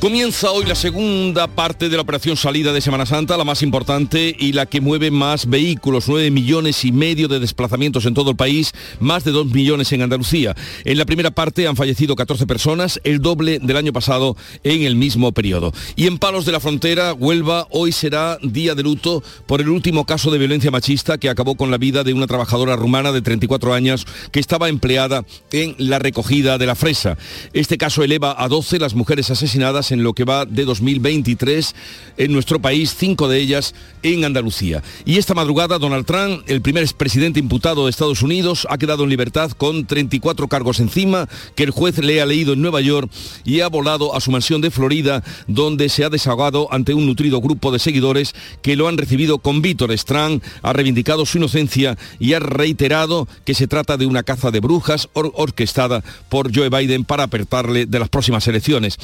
Comienza hoy la segunda parte de la operación salida de Semana Santa, la más importante y la que mueve más vehículos, 9 millones y medio de desplazamientos en todo el país, más de 2 millones en Andalucía. En la primera parte han fallecido 14 personas, el doble del año pasado en el mismo periodo. Y en Palos de la Frontera, Huelva, hoy será día de luto por el último caso de violencia machista que acabó con la vida de una trabajadora rumana de 34 años que estaba empleada en la recogida de la fresa. Este caso eleva a 12 las mujeres asesinadas en lo que va de 2023 en nuestro país, cinco de ellas en Andalucía. Y esta madrugada Donald Trump, el primer expresidente imputado de Estados Unidos, ha quedado en libertad con 34 cargos encima que el juez le ha leído en Nueva York y ha volado a su mansión de Florida, donde se ha desahogado ante un nutrido grupo de seguidores que lo han recibido con vítores. Trump ha reivindicado su inocencia y ha reiterado que se trata de una caza de brujas orquestada por Joe Biden para apertarle de las próximas elecciones.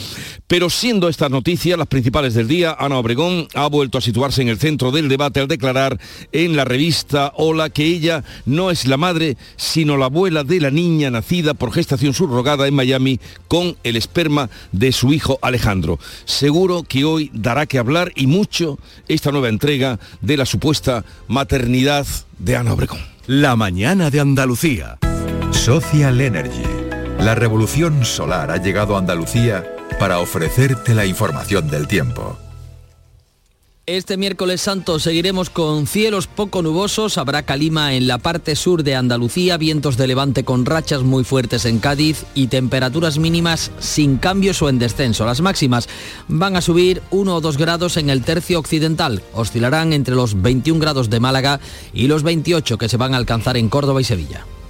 Pero Siendo estas noticias las principales del día, Ana Obregón ha vuelto a situarse en el centro del debate al declarar en la revista Hola que ella no es la madre, sino la abuela de la niña nacida por gestación subrogada en Miami con el esperma de su hijo Alejandro. Seguro que hoy dará que hablar y mucho esta nueva entrega de la supuesta maternidad de Ana Obregón. La mañana de Andalucía. Social Energy. La revolución solar ha llegado a Andalucía para ofrecerte la información del tiempo. Este miércoles santo seguiremos con cielos poco nubosos, habrá calima en la parte sur de Andalucía, vientos de levante con rachas muy fuertes en Cádiz y temperaturas mínimas sin cambios o en descenso. Las máximas van a subir 1 o 2 grados en el tercio occidental, oscilarán entre los 21 grados de Málaga y los 28 que se van a alcanzar en Córdoba y Sevilla.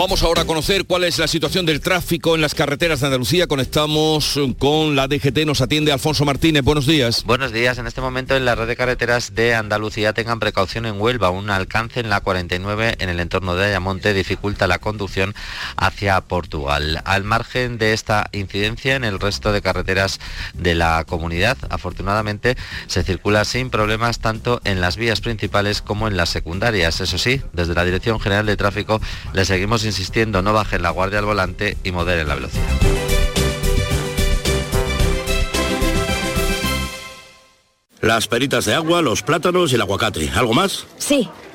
Vamos ahora a conocer cuál es la situación del tráfico en las carreteras de Andalucía. Conectamos con la DGT, nos atiende Alfonso Martínez. Buenos días. Buenos días. En este momento en la red de carreteras de Andalucía tengan precaución en Huelva. Un alcance en la 49 en el entorno de Ayamonte dificulta la conducción hacia Portugal. Al margen de esta incidencia en el resto de carreteras de la comunidad, afortunadamente se circula sin problemas tanto en las vías principales como en las secundarias. Eso sí, desde la Dirección General de Tráfico le seguimos insistiendo, no bajen la guardia al volante y moderen la velocidad. Las peritas de agua, los plátanos y el aguacate. ¿Algo más? Sí,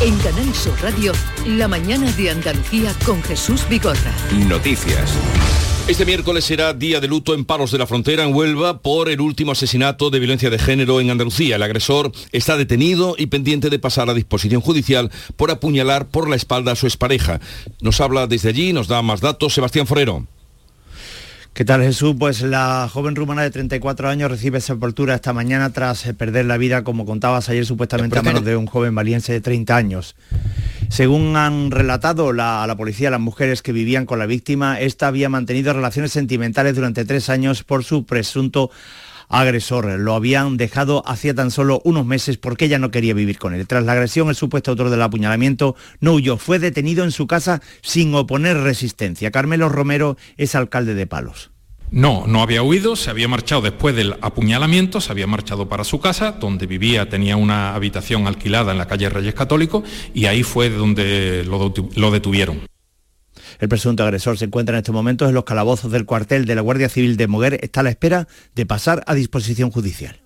En Canal Sur Radio, la mañana de Andalucía con Jesús Vigorra. Noticias. Este miércoles será día de luto en Palos de la Frontera, en Huelva, por el último asesinato de violencia de género en Andalucía. El agresor está detenido y pendiente de pasar a disposición judicial por apuñalar por la espalda a su expareja. Nos habla desde allí, nos da más datos Sebastián Forero. ¿Qué tal Jesús? Pues la joven rumana de 34 años recibe sepultura esta mañana tras eh, perder la vida, como contabas ayer, supuestamente a manos de un joven valiense de 30 años. Según han relatado la, a la policía las mujeres que vivían con la víctima, esta había mantenido relaciones sentimentales durante tres años por su presunto agresor. Lo habían dejado hacía tan solo unos meses porque ella no quería vivir con él. Tras la agresión, el supuesto autor del apuñalamiento no huyó, fue detenido en su casa sin oponer resistencia. Carmelo Romero es alcalde de Palos. No, no había huido, se había marchado después del apuñalamiento, se había marchado para su casa, donde vivía, tenía una habitación alquilada en la calle Reyes Católicos y ahí fue donde lo detuvieron. El presunto agresor se encuentra en estos momentos en los calabozos del cuartel de la Guardia Civil de Moguer. Está a la espera de pasar a disposición judicial.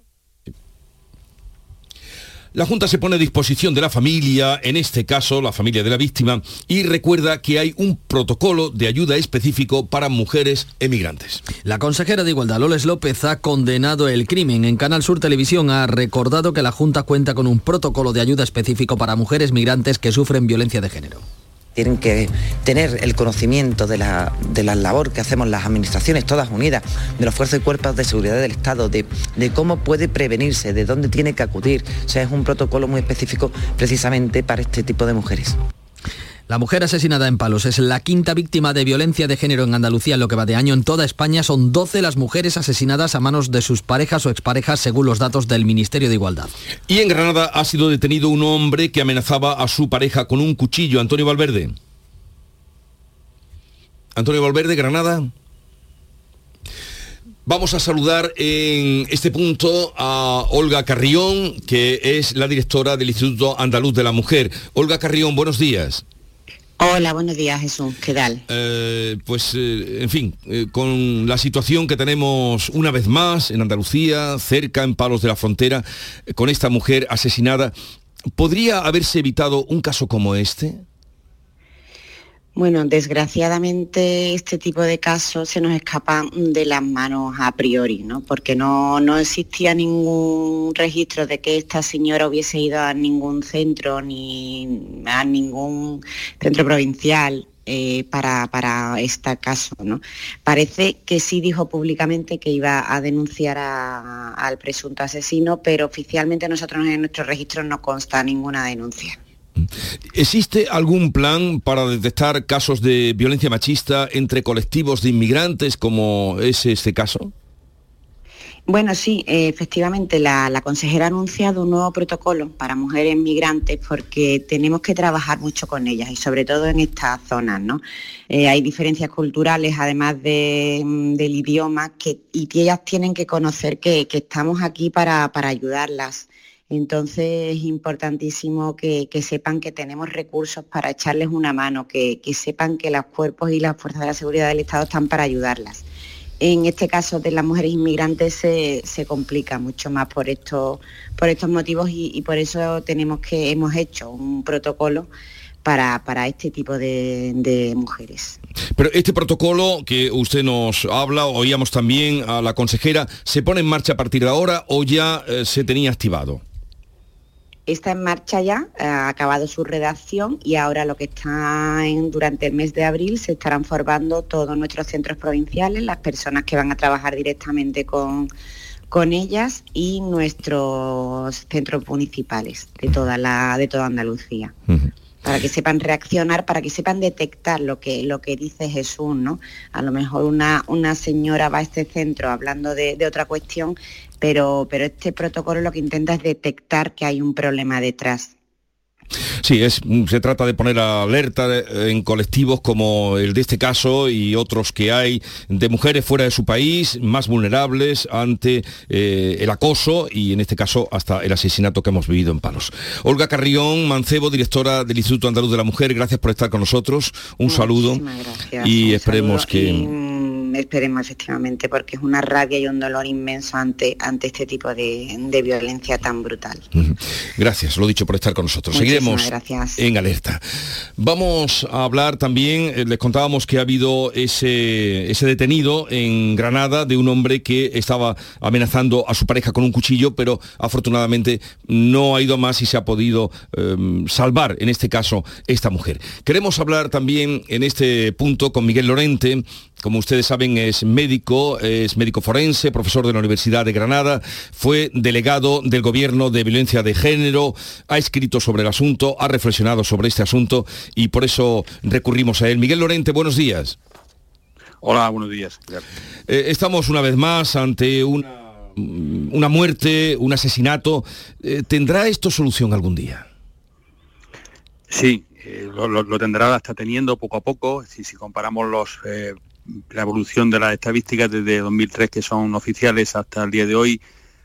La Junta se pone a disposición de la familia, en este caso la familia de la víctima, y recuerda que hay un protocolo de ayuda específico para mujeres emigrantes. La consejera de Igualdad, Loles López, ha condenado el crimen. En Canal Sur Televisión ha recordado que la Junta cuenta con un protocolo de ayuda específico para mujeres migrantes que sufren violencia de género tienen que tener el conocimiento de la, labor que hacemos las administraciones todas unidas, de los fuerzas y cuerpos de seguridad del Estado, de, de cómo puede prevenirse, de dónde tiene que acudir. O sea, es un protocolo muy específico precisamente para este tipo de mujeres. La mujer asesinada en Palos es la quinta víctima de violencia de género en Andalucía en lo que va de año. En toda España son 12 las mujeres asesinadas a manos de sus parejas o exparejas según los datos del Ministerio de Igualdad. Y en Granada ha sido detenido un hombre que amenazaba a su pareja con un cuchillo. Antonio Valverde. Antonio Valverde, Granada. Vamos a saludar en este punto a Olga Carrión, que es la directora del Instituto Andaluz de la Mujer. Olga Carrión, buenos días. Hola, buenos días Jesús, ¿qué tal? Eh, pues, eh, en fin, eh, con la situación que tenemos una vez más en Andalucía, cerca, en Palos de la Frontera, con esta mujer asesinada, ¿podría haberse evitado un caso como este? Bueno, desgraciadamente este tipo de casos se nos escapan de las manos a priori, ¿no? Porque no, existía ningún registro de que esta señora hubiese ido a ningún centro ni a ningún centro provincial eh, para, para, este caso. ¿no? Parece que sí dijo públicamente que iba a denunciar al presunto asesino, pero oficialmente nosotros en nuestros registros no consta ninguna denuncia. ¿Existe algún plan para detectar casos de violencia machista entre colectivos de inmigrantes como es este caso? Bueno, sí, efectivamente, la, consejera ha anunciado un nuevo protocolo para mujeres migrantes porque tenemos que trabajar mucho con ellas y sobre todo en estas zonas, ¿no? Eh, hay diferencias culturales, además mm, del idioma, que, y ellas tienen que conocer que, estamos aquí para, para ayudarlas entonces es importantísimo que, sepan que tenemos recursos para echarles una mano, que, sepan que los cuerpos y las fuerzas de la seguridad del Estado están para ayudarlas. En este caso de las mujeres inmigrantes se, complica mucho más por estos, por estos motivos y, por eso tenemos que, hemos hecho un protocolo para, este tipo de, mujeres. Pero este protocolo que usted nos habla, oíamos también a la consejera, ¿se pone en marcha a partir de ahora o ya eh, se tenía activado? Está en marcha ya, ha acabado su redacción y ahora lo que está en, durante el mes de abril se estarán formando todos nuestros centros provinciales, las personas que van a trabajar directamente con, con ellas y nuestros centros municipales de toda la de toda Andalucía. para que sepan reaccionar, para que sepan detectar lo que, lo que dice Jesús, ¿no? A lo mejor una, una señora va a este centro hablando de, de otra cuestión pero, pero este protocolo lo que intenta es detectar que hay un problema detrás. Sí, es, se trata de poner alerta en colectivos como el de este caso y otros que hay de mujeres fuera de su país, más vulnerables ante eh, el acoso y en este caso hasta el asesinato que hemos vivido en Palos. Olga Carrión Mancebo, directora del Instituto Andaluz de la Mujer, gracias por estar con nosotros. Un saludo y esperemos que esperemos efectivamente, porque es una rabia y un dolor inmenso ante, ante este tipo de, violencia tan brutal. Gracias, lo dicho por estar con nosotros. Seguiremos en alerta. Vamos a hablar también, eh, les contábamos que ha habido ese, ese detenido en Granada de un hombre que estaba amenazando a su pareja con un cuchillo, pero afortunadamente no ha ido más y se ha podido em, salvar, en este caso, esta mujer. Queremos hablar también en este punto con Miguel Lorente, como ustedes saben, es médico, es médico forense, profesor de la Universidad de Granada, fue delegado del Gobierno de Violencia de Género, ha escrito sobre el asunto, ha reflexionado sobre este asunto y por eso recurrimos a él. Miguel Lorente, buenos días. Hola, buenos días. Eh, estamos una vez más ante una, una muerte, un asesinato. Eh, ¿Tendrá esto solución algún día? Sí, eh, lo, tendrá, está teniendo poco a poco. Si, si comparamos los la evolución de las estadísticas desde 2003 que son oficiales hasta el día de hoy,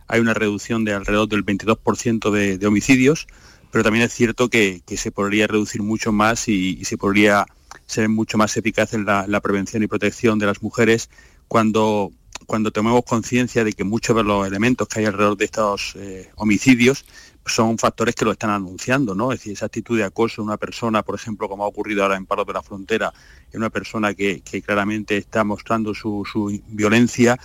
hay una reducción de alrededor del 22% de, homicidios, pero también es cierto que, se podría reducir mucho más y, se podría ser mucho más eficaces en la, prevención y protección de las mujeres cuando cuando tomemos conciencia de que muchos de los elementos que hay alrededor de estos eh, homicidios son factores que lo están anunciando, ¿no? Es decir, esa actitud de acoso de una persona, por ejemplo, como ha ocurrido ahora en Paro de la Frontera, en una persona que, claramente está mostrando su, violencia,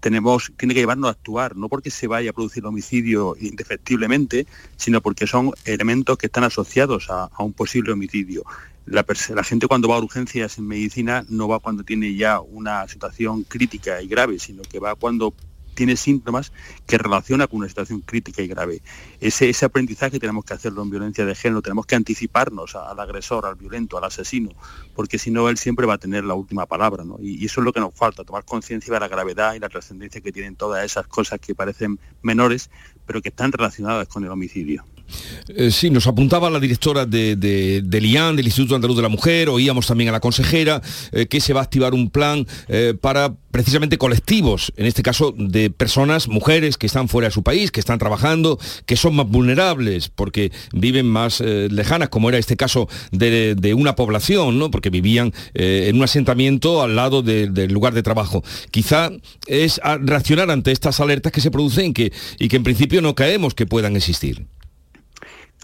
tenemos, tiene que llevarnos a actuar, no porque se vaya a producir homicidio indefectiblemente, sino porque son elementos que están asociados a, un posible homicidio. La, gente cuando va a urgencias en medicina no va cuando tiene ya una situación crítica y grave, sino que va cuando tiene síntomas que relaciona con una situación crítica y grave. Ese, aprendizaje tenemos que hacerlo en violencia de género, tenemos que anticiparnos al agresor, al violento, al asesino, porque si no, él siempre va a tener la última palabra. Y, eso es lo que nos falta, tomar conciencia de la gravedad y la trascendencia que tienen todas esas cosas que parecen menores, pero que están relacionadas con el homicidio. Eh, sí, nos apuntaba la directora de, de, del IAN, del Instituto Andaluz de la Mujer, oíamos también a la consejera eh, que se va a activar un plan eh, para precisamente colectivos, en este caso de personas, mujeres que están fuera de su país, que están trabajando, que son más vulnerables porque viven más lejanas, como era este caso de, una población, ¿no? porque vivían en un asentamiento al lado del lugar de trabajo. Quizá es reaccionar ante estas alertas que se producen y que en principio no caemos que puedan existir.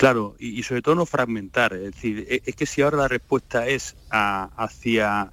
Claro, y, sobre todo no fragmentar. Es decir, e, es, que si ahora la respuesta es hacia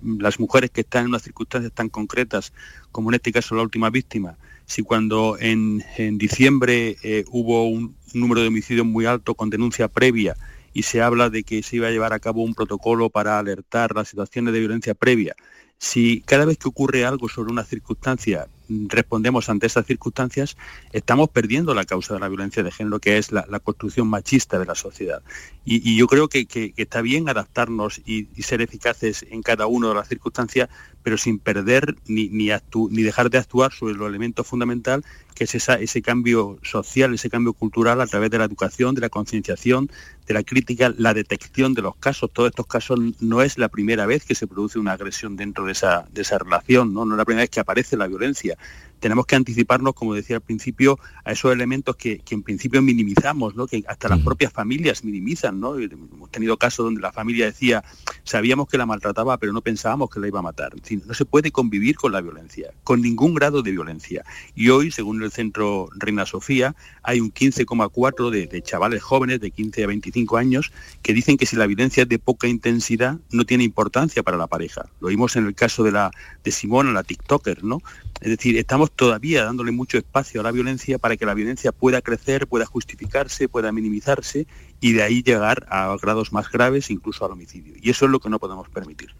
las mujeres que están en unas circunstancias tan concretas, como en este caso la última víctima, si cuando en, diciembre eh, hubo un, número de homicidios muy alto con denuncia previa y se habla de que se iba a llevar a cabo un protocolo para alertar las situaciones de violencia previa, si cada vez que ocurre algo sobre una circunstancia respondemos ante esas circunstancias, estamos perdiendo la causa de la violencia de género, que es la, construcción machista de la sociedad. Y, yo creo que, está bien adaptarnos y, ser eficaces en cada una de las circunstancias, pero sin perder ni, ni, ni dejar de actuar sobre el elemento fundamental, que es ese cambio social, ese cambio cultural a través de la educación, de la concienciación, de la crítica, la detección de los casos. Todos estos casos no es la primera vez que se produce una agresión dentro de esa, de esa relación, ¿no? no es la primera vez que aparece la violencia tenemos que anticiparnos, como decía al principio, a esos elementos que, en principio minimizamos, ¿no? que hasta las propias familias minimizan. ¿no? Hemos tenido casos donde la familia decía, sabíamos que la maltrataba, pero no pensábamos que la iba a matar. no se puede convivir con la violencia, con ningún grado de violencia. Y hoy, según el Centro Reina Sofía, hay un 15,4 de, de chavales jóvenes de 15 a 25 años que dicen que si la violencia es de poca intensidad, no tiene importancia para la pareja. Lo vimos en el caso de la de Simona, la TikToker, ¿no? Es decir, estamos todavía dándole mucho espacio a la violencia para que la violencia pueda crecer, pueda justificarse, pueda minimizarse y de ahí llegar a grados más graves, incluso al homicidio. Y eso es lo que no podemos permitir.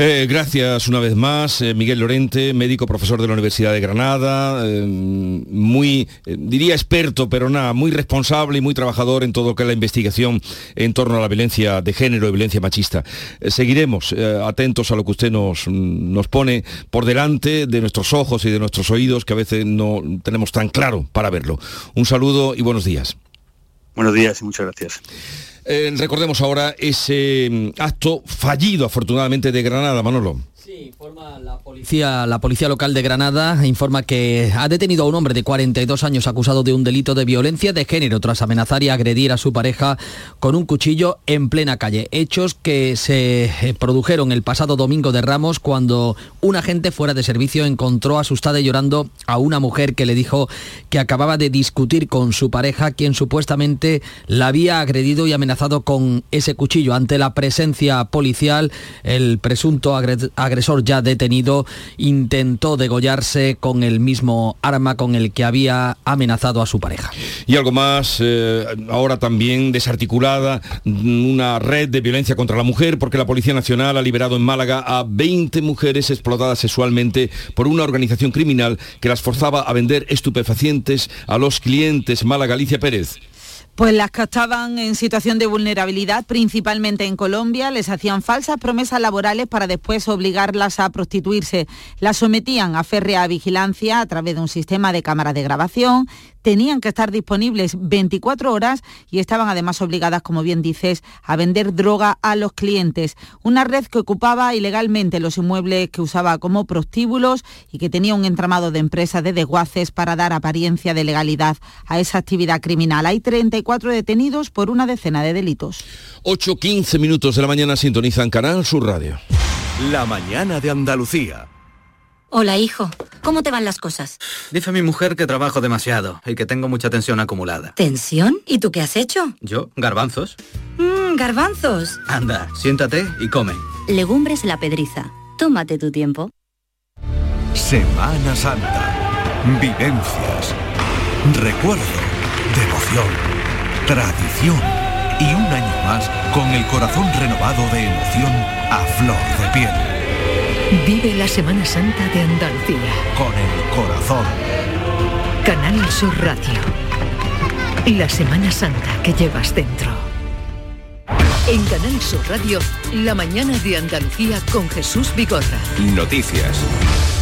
Eh, gracias una vez más, eh, Miguel Lorente, médico profesor de la Universidad de Granada, eh, muy, diría experto, pero nada, muy responsable y muy trabajador en todo lo que es la investigación en torno a la violencia de género y violencia machista. seguiremos atentos a lo que usted nos, nos pone por delante de nuestros ojos y de nuestros oídos, que a veces no tenemos tan claro para verlo. Un saludo y buenos días. Buenos días y muchas gracias. Eh, recordemos ahora ese mm, acto fallido, afortunadamente, de Granada, Manolo. Informa la policía, la policía local de Granada informa que ha detenido a un hombre de 42 años acusado de un delito de violencia de género tras amenazar y agredir a su pareja con un cuchillo en plena calle. Hechos que se eh, produjeron el pasado domingo de Ramos cuando un agente fuera de servicio encontró asustada y llorando a una mujer que le dijo que acababa de discutir con su pareja, quien supuestamente la había agredido y amenazado con ese cuchillo. Ante la presencia policial, el presunto agresor ya detenido intentó degollarse con el mismo arma con el que había amenazado a su pareja. Y algo más, eh, ahora también desarticulada, una red de violencia contra la mujer, porque la Policía Nacional ha liberado en Málaga a 20 mujeres explotadas sexualmente por una organización criminal que las forzaba a vender estupefacientes a los clientes. Málaga, Alicia Pérez. Pues las que estaban en situación de vulnerabilidad, principalmente en Colombia, les hacían falsas promesas laborales para después obligarlas a prostituirse. Las sometían a férrea vigilancia a través de un sistema de cámaras de grabación, tenían que estar disponibles 24 horas y estaban además obligadas, como bien dices, a vender droga a los clientes. Una red que ocupaba ilegalmente los inmuebles que usaba como prostíbulos y que tenía un entramado de empresas de desguaces para dar apariencia de legalidad a esa actividad criminal. Hay 34 detenidos por una decena de delitos. 8.15 minutos de la mañana sintonizan Canal Sur Radio. La mañana de Andalucía. Hola, hijo. ¿Cómo te van las cosas? Dice mi mujer que trabajo demasiado y que tengo mucha tensión acumulada. ¿Tensión? ¿Y tú qué has hecho? ¿Yo? ¿Garbanzos? Mmm, garbanzos. Anda, siéntate y come. Legumbres la pedriza. Tómate tu tiempo. Semana Santa. Vivencias. Recuerdo. Devoción. Tradición. Y un año más con el corazón renovado de emoción a flor de piel. Vive la Semana Santa de Andalucía. Con el corazón. Canal Sur Radio. La Semana Santa que llevas dentro. En Canal Sur Radio, la mañana de Andalucía con Jesús Vigorra. Noticias.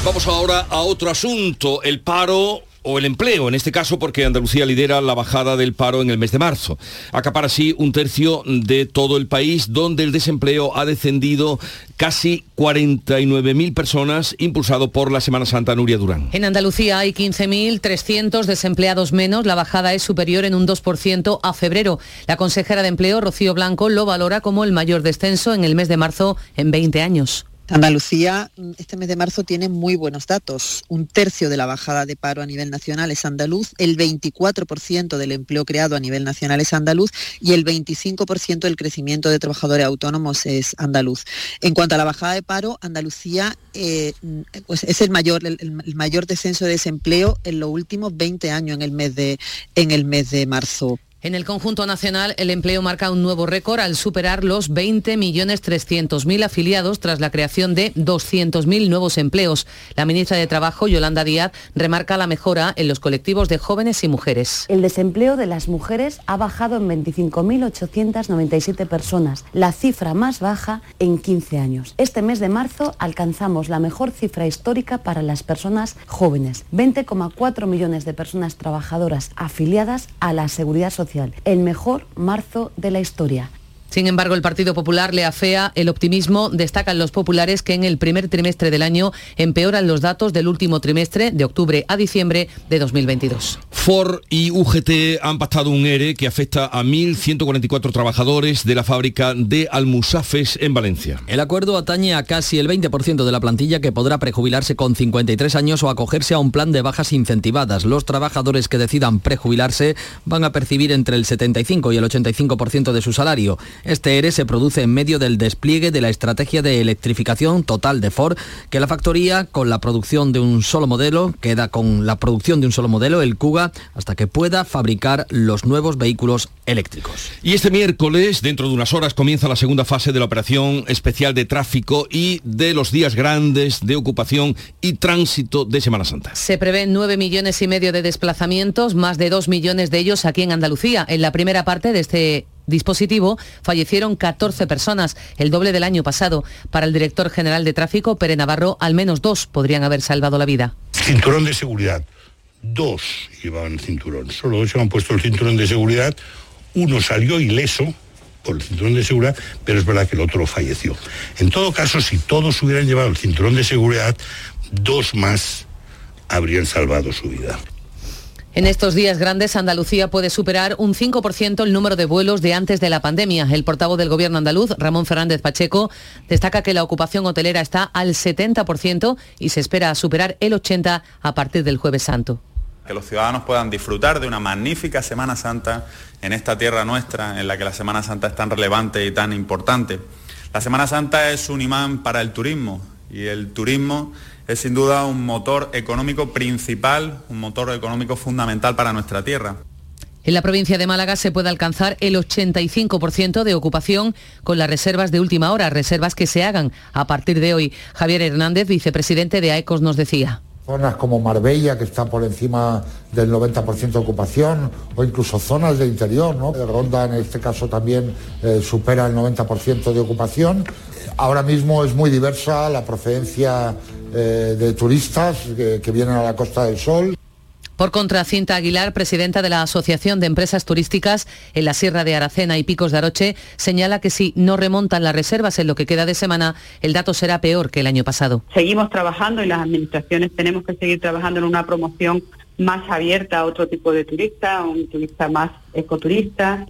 Vamos ahora a otro asunto, el paro o el empleo, en este caso porque Andalucía lidera la bajada del paro en el mes de marzo. Acapara así un tercio de todo el país, donde el desempleo ha descendido casi 49.000 personas, impulsado por la Semana Santa Nuria Durán. En Andalucía hay 15.300 desempleados menos, la bajada es superior en un 2% a febrero. La consejera de Empleo, Rocío Blanco, lo valora como el mayor descenso en el mes de marzo en 20 años. Andalucía este mes de marzo tiene muy buenos datos. Un tercio de la bajada de paro a nivel nacional es andaluz, el 24% del empleo creado a nivel nacional es andaluz y el 25% del crecimiento de trabajadores autónomos es andaluz. En cuanto a la bajada de paro, Andalucía eh, pues es el mayor, el, mayor descenso de desempleo en los últimos 20 años en el mes de, en el mes de marzo. En el conjunto nacional, el empleo marca un nuevo récord al superar los 20.300.000 afiliados tras la creación de 200.000 nuevos empleos. La ministra de Trabajo, Yolanda Díaz, remarca la mejora en los colectivos de jóvenes y mujeres. El desempleo de las mujeres ha bajado en 25.897 personas, la cifra más baja en 15 años. Este mes de marzo alcanzamos la mejor cifra histórica para las personas jóvenes, 20,4 millones de personas trabajadoras afiliadas a la Seguridad Social el mejor marzo de la historia. Sin embargo, el Partido Popular le afea el optimismo. Destacan los populares que en el primer trimestre del año empeoran los datos del último trimestre, de octubre a diciembre de 2022. Ford y UGT han pactado un ERE que afecta a 1.144 trabajadores de la fábrica de Almusafes en Valencia. El acuerdo atañe a casi el 20% de la plantilla que podrá prejubilarse con 53 años o acogerse a un plan de bajas incentivadas. Los trabajadores que decidan prejubilarse van a percibir entre el 75 y el 85% de su salario. Este ERE se produce en medio del despliegue de la estrategia de electrificación total de Ford, que la factoría, con la producción de un solo modelo, queda con la producción de un solo modelo, el Kuga, hasta que pueda fabricar los nuevos vehículos eléctricos. Y este miércoles, dentro de unas horas, comienza la segunda fase de la operación especial de tráfico y de los días grandes de ocupación y tránsito de Semana Santa. Se prevén 9 millones y medio de desplazamientos, más de 2 millones de ellos aquí en Andalucía. En la primera parte de este dispositivo fallecieron 14 personas, el doble del año pasado. Para el director general de tráfico, Pere Navarro, al menos dos podrían haber salvado la vida. Cinturón de seguridad. Dos llevaban cinturón. Solo dos han puesto el cinturón de seguridad. Uno salió ileso por el cinturón de seguridad, pero es verdad que el otro falleció. En todo caso, si todos hubieran llevado el cinturón de seguridad, dos más habrían salvado su vida. En estos días grandes, Andalucía puede superar un 5% el número de vuelos de antes de la pandemia. El portavoz del Gobierno andaluz, Ramón Fernández Pacheco, destaca que la ocupación hotelera está al 70% y se espera superar el 80% a partir del jueves santo que los ciudadanos puedan disfrutar de una magnífica Semana Santa en esta tierra nuestra, en la que la Semana Santa es tan relevante y tan importante. La Semana Santa es un imán para el turismo y el turismo es sin duda un motor económico principal, un motor económico fundamental para nuestra tierra. En la provincia de Málaga se puede alcanzar el 85% de ocupación con las reservas de última hora, reservas que se hagan a partir de hoy. Javier Hernández, vicepresidente de AECOS, nos decía. Zonas como Marbella, que está por encima del 90% de ocupación, o incluso zonas de interior, ¿no? Ronda en este caso también eh, supera el 90% de ocupación. Ahora mismo es muy diversa la procedencia eh, de turistas que, vienen a la Costa del Sol. Por contra, Cinta Aguilar, presidenta de la Asociación de Empresas Turísticas en la Sierra de Aracena y Picos de Aroche, señala que si no remontan las reservas en lo que queda de semana, el dato será peor que el año pasado. Seguimos trabajando y las administraciones tenemos que seguir trabajando en una promoción más abierta a otro tipo de turista, un turista más ecoturista.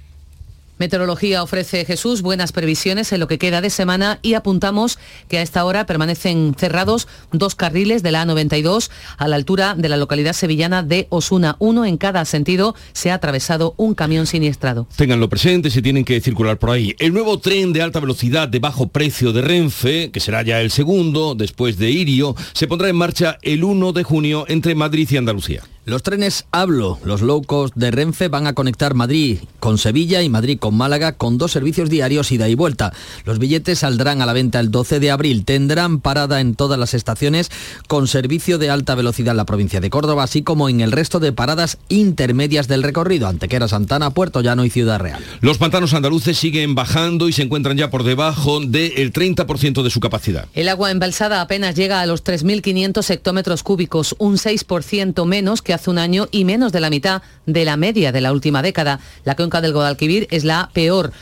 Meteorología ofrece Jesús buenas previsiones en lo que queda de semana y apuntamos que a esta hora permanecen cerrados dos carriles de la A92 a la altura de la localidad sevillana de Osuna. Uno en cada sentido se ha atravesado un camión siniestrado. Ténganlo presente si tienen que circular por ahí. El nuevo tren de alta velocidad de bajo precio de Renfe, que será ya el segundo después de Irio, se pondrá en marcha el 1 de junio entre Madrid y Andalucía. Los trenes Hablo, los low cost de Renfe van a conectar Madrid con Sevilla y Madrid con Málaga con dos servicios diarios ida y vuelta. Los billetes saldrán a la venta el 12 de abril. Tendrán parada en todas las estaciones con servicio de alta velocidad en la provincia de Córdoba, así como en el resto de paradas intermedias del recorrido, Antequera, Santana, Puerto Llano y Ciudad Real. Los pantanos andaluces siguen bajando y se encuentran ya por debajo del 30% de su capacidad. El agua embalsada apenas llega a los 3.500 hectómetros cúbicos, un 6% menos que hace un año y menos de la mitad de la media de la última década. La cuenca del Guadalquivir es la peor,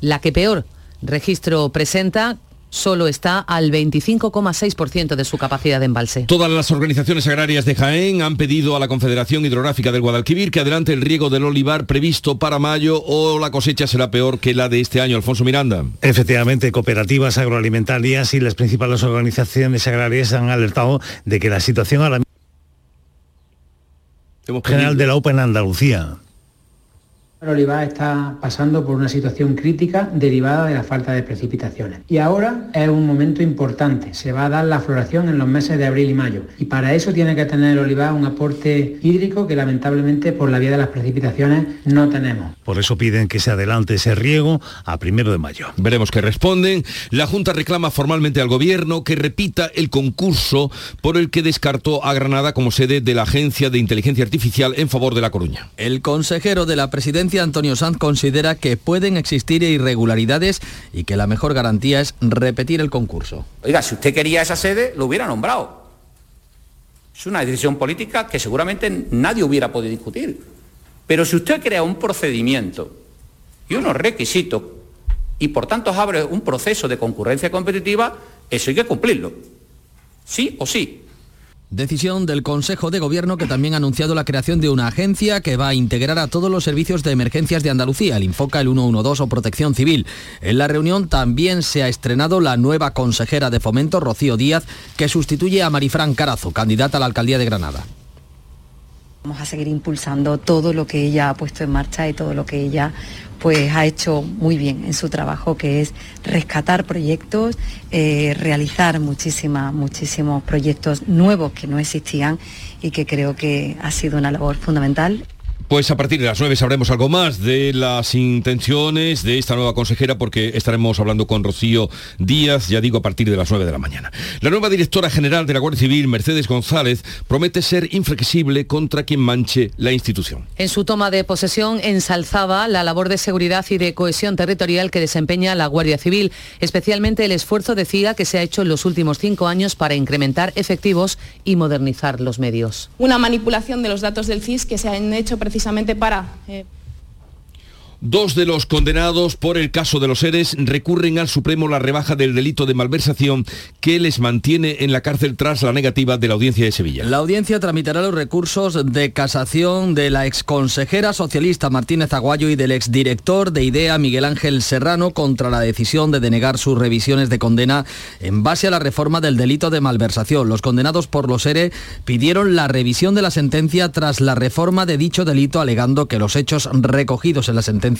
la que peor registro presenta solo está al 25,6% de su capacidad de embalse. Todas las organizaciones agrarias de Jaén han pedido a la Confederación Hidrográfica del Guadalquivir que adelante el riego del olivar previsto para mayo o la cosecha será peor que la de este año. Alfonso Miranda. Efectivamente, cooperativas agroalimentarias y las principales organizaciones agrarias han alertado de que la situación ahora general de la OPA en Andalucía. El olivar está pasando por una situación crítica derivada de la falta de precipitaciones. Y ahora es un momento importante. Se va a dar la floración en los meses de abril y mayo. Y para eso tiene que tener el olivar un aporte hídrico que lamentablemente por la vía de las precipitaciones no tenemos. Por eso piden que se adelante ese riego a primero de mayo. Veremos qué responden. La Junta reclama formalmente al Gobierno que repita el concurso por el que descartó a Granada como sede de la Agencia de Inteligencia Artificial en favor de La Coruña. El consejero de la presidencia Antonio Sanz considera que pueden existir irregularidades y que la mejor garantía es repetir el concurso. Oiga, si usted quería esa sede, lo hubiera nombrado. Es una decisión política que seguramente nadie hubiera podido discutir. Pero si usted crea un procedimiento y unos requisitos y por tanto abre un proceso de concurrencia competitiva, eso hay que cumplirlo. Sí o sí. Decisión del Consejo de Gobierno que también ha anunciado la creación de una agencia que va a integrar a todos los servicios de emergencias de Andalucía, el Infoca, el 112 o Protección Civil. En la reunión también se ha estrenado la nueva consejera de Fomento, Rocío Díaz, que sustituye a Marifran Carazo, candidata a la alcaldía de Granada. Vamos a seguir impulsando todo lo que ella ha puesto en marcha y todo lo que ella pues ha hecho muy bien en su trabajo, que es rescatar proyectos, eh, realizar muchísima, muchísimos proyectos nuevos que no existían y que creo que ha sido una labor fundamental. Pues a partir de las 9 sabremos algo más de las intenciones de esta nueva consejera porque estaremos hablando con Rocío Díaz, ya digo, a partir de las 9 de la mañana. La nueva directora general de la Guardia Civil, Mercedes González, promete ser inflexible contra quien manche la institución. En su toma de posesión ensalzaba la labor de seguridad y de cohesión territorial que desempeña la Guardia Civil, especialmente el esfuerzo, decía, que se ha hecho en los últimos cinco años para incrementar efectivos y modernizar los medios. Una manipulación de los datos del CIS que se han hecho precisamente para... eh, Dos de los condenados por el caso de los seres recurren al Supremo la rebaja del delito de malversación que les mantiene en la cárcel tras la negativa de la audiencia de Sevilla. La audiencia tramitará los recursos de casación de la exconsejera socialista Martínez Aguayo y del exdirector de IDEA Miguel Ángel Serrano contra la decisión de denegar sus revisiones de condena en base a la reforma del delito de malversación. Los condenados por los ERE pidieron la revisión de la sentencia tras la reforma de dicho delito alegando que los hechos recogidos en la sentencia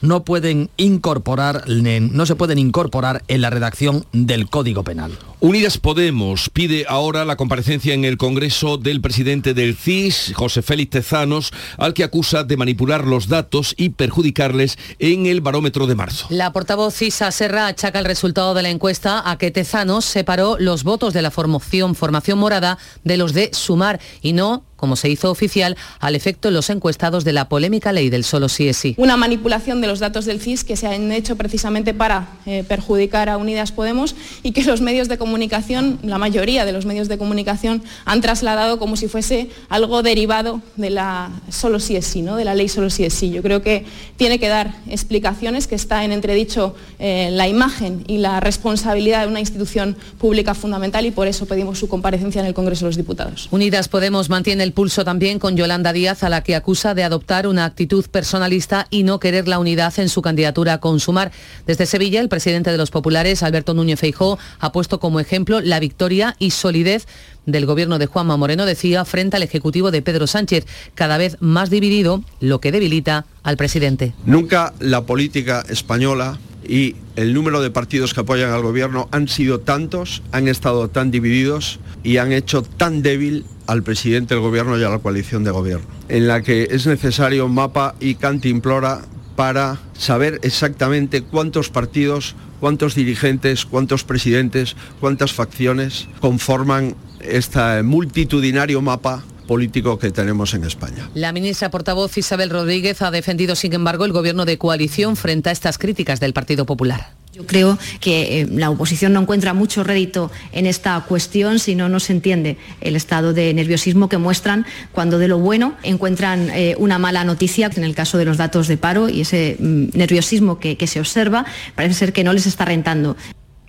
no pueden incorporar no se pueden incorporar en la redacción del Código Penal. Unidas Podemos pide ahora la comparecencia en el Congreso del presidente del CIS, José Félix Tezanos, al que acusa de manipular los datos y perjudicarles en el barómetro de marzo. La portavoz Cisa Serra achaca el resultado de la encuesta a que Tezanos separó los votos de la formación, formación morada de los de Sumar y no como se hizo oficial al efecto los encuestados de la polémica ley del solo sí es sí. Una manipulación de los datos del CIS que se han hecho precisamente para eh, perjudicar a Unidas Podemos y que los medios de comunicación, la mayoría de los medios de comunicación, han trasladado como si fuese algo derivado de la solo sí es sí, ¿no? de la ley solo sí es sí. Yo creo que tiene que dar explicaciones, que está en entredicho eh, la imagen y la responsabilidad de una institución pública fundamental y por eso pedimos su comparecencia en el Congreso de los Diputados. Unidas Podemos mantiene el pulso también con Yolanda Díaz, a la que acusa de adoptar una actitud personalista y no querer la unidad en su candidatura a consumar. Desde Sevilla, el presidente de los populares, Alberto Núñez Feijó, ha puesto como ejemplo la victoria y solidez del gobierno de Juanma Moreno decía frente al Ejecutivo de Pedro Sánchez, cada vez más dividido, lo que debilita al presidente. Nunca la política española y el número de partidos que apoyan al gobierno han sido tantos, han estado tan divididos y han hecho tan débil al presidente del gobierno y a la coalición de gobierno, en la que es necesario mapa y cantimplora para saber exactamente cuántos partidos, cuántos dirigentes, cuántos presidentes, cuántas facciones conforman este multitudinario mapa político que tenemos en España. La ministra portavoz Isabel Rodríguez ha defendido, sin embargo, el gobierno de coalición frente a estas críticas del Partido Popular. Yo creo que eh, la oposición no encuentra mucho rédito en esta cuestión si no nos entiende el estado de nerviosismo que muestran cuando de lo bueno encuentran eh, una mala noticia, en el caso de los datos de paro y ese mm, nerviosismo que, que se observa, parece ser que no les está rentando.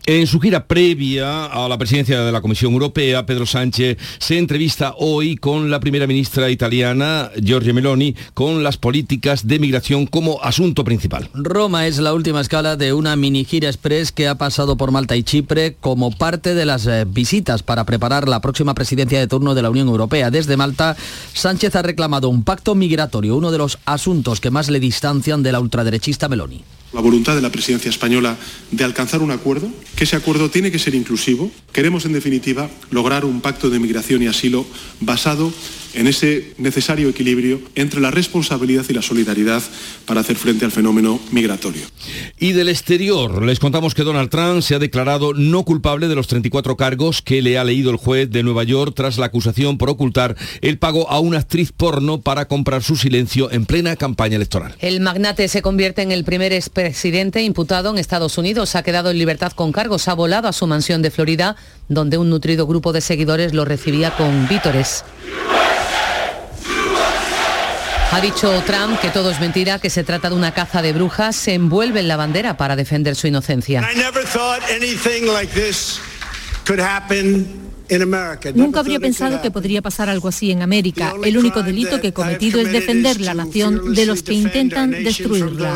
En su gira previa a la presidencia de la Comisión Europea, Pedro Sánchez se entrevista hoy con la primera ministra italiana, Giorgia Meloni, con las políticas de migración como asunto principal. Roma es la última escala de una mini gira express que ha pasado por Malta y Chipre como parte de las eh, visitas para preparar la próxima presidencia de turno de la Unión Europea. Desde Malta, Sánchez ha reclamado un pacto migratorio, uno de los asuntos que más le distancian de la ultraderechista Meloni la voluntad de la presidencia española de alcanzar un acuerdo, que ese acuerdo tiene que ser inclusivo. Queremos, en definitiva, lograr un pacto de migración y asilo basado en ese necesario equilibrio entre la responsabilidad y la solidaridad para hacer frente al fenómeno migratorio. Y del exterior, les contamos que Donald Trump se ha declarado no culpable de los 34 cargos que le ha leído el juez de Nueva York tras la acusación por ocultar el pago a una actriz porno para comprar su silencio en plena campaña electoral. El magnate se convierte en el primer expresidente imputado en Estados Unidos. Ha quedado en libertad con cargos. Ha volado a su mansión de Florida, donde un nutrido grupo de seguidores lo recibía con vítores. Ha dicho Trump que todo es mentira, que se trata de una caza de brujas, se envuelve en la bandera para defender su inocencia. Nunca habría pensado que podría pasar algo así en América. El único delito que he cometido es defender la nación de los que intentan destruirla.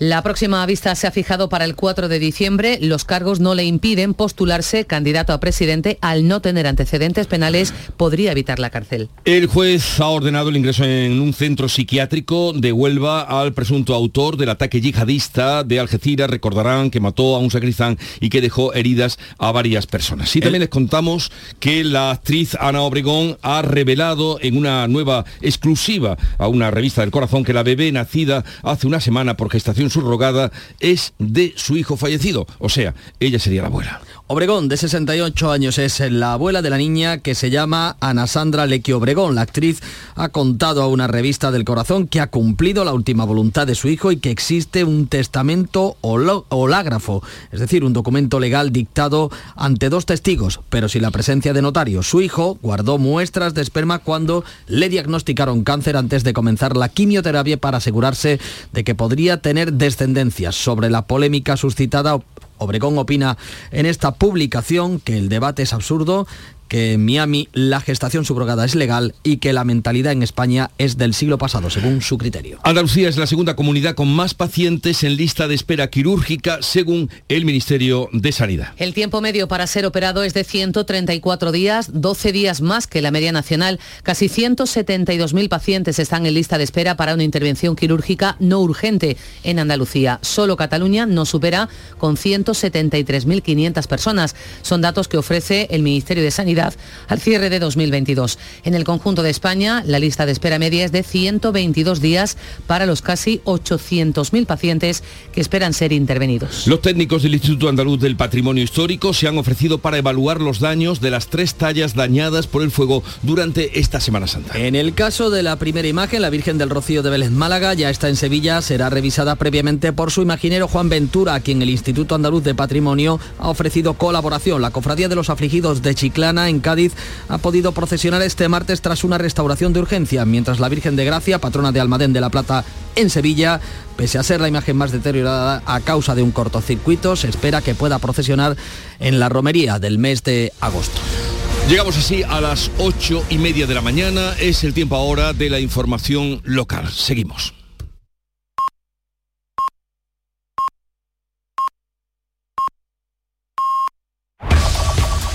La próxima vista se ha fijado para el 4 de diciembre. Los cargos no le impiden postularse candidato a presidente. Al no tener antecedentes penales, podría evitar la cárcel. El juez ha ordenado el ingreso en un centro psiquiátrico de Huelva al presunto autor del ataque yihadista de Algeciras. Recordarán que mató a un sacristán y que dejó heridas a varias personas. Y también les contamos que la actriz Ana Obregón ha revelado en una nueva exclusiva a una revista del corazón que la bebé nacida hace una semana por gestación subrogada es de su hijo fallecido. O sea, ella sería la abuela. Obregón, de 68 años, es la abuela de la niña que se llama Ana Sandra Lequi Obregón. La actriz ha contado a una revista del corazón que ha cumplido la última voluntad de su hijo y que existe un testamento holágrafo, es decir, un documento legal dictado ante dos testigos, pero sin la presencia de notario. Su hijo guardó muestras de esperma cuando le diagnosticaron cáncer antes de comenzar la quimioterapia para asegurarse de que podría tener descendencia. Sobre la polémica suscitada Obregón opina en esta publicación que el debate es absurdo, que en Miami la gestación subrogada es legal y que la mentalidad en España es del siglo pasado, según su criterio. Andalucía es la segunda comunidad con más pacientes en lista de espera quirúrgica, según el Ministerio de Sanidad. El tiempo medio para ser operado es de 134 días, 12 días más que la media nacional. Casi 172.000 pacientes están en lista de espera para una intervención quirúrgica no urgente en Andalucía. Solo Cataluña no supera con 173.500 personas. Son datos que ofrece el Ministerio de Sanidad sanidad al cierre de 2022. En el conjunto de España, la lista de espera media es de 122 días para los casi 800.000 pacientes que esperan ser intervenidos. Los técnicos del Instituto Andaluz del Patrimonio Histórico se han ofrecido para evaluar los daños de las tres tallas dañadas por el fuego durante esta Semana Santa. En el caso de la primera imagen, la Virgen del Rocío de Vélez Málaga ya está en Sevilla, será revisada previamente por su imaginero Juan Ventura, a quien el Instituto Andaluz de Patrimonio ha ofrecido colaboración. La Cofradía de los Afligidos de Chiclana, en Cádiz, ha podido procesionar este martes tras una restauración de urgencia, mientras la Virgen de Gracia, patrona de Almadén de la Plata en Sevilla, pese a ser la imagen más deteriorada a causa de un cortocircuito, se espera que pueda procesionar en la romería del mes de agosto. Llegamos así a las ocho y media de la mañana. Es el tiempo ahora de la información local. Seguimos.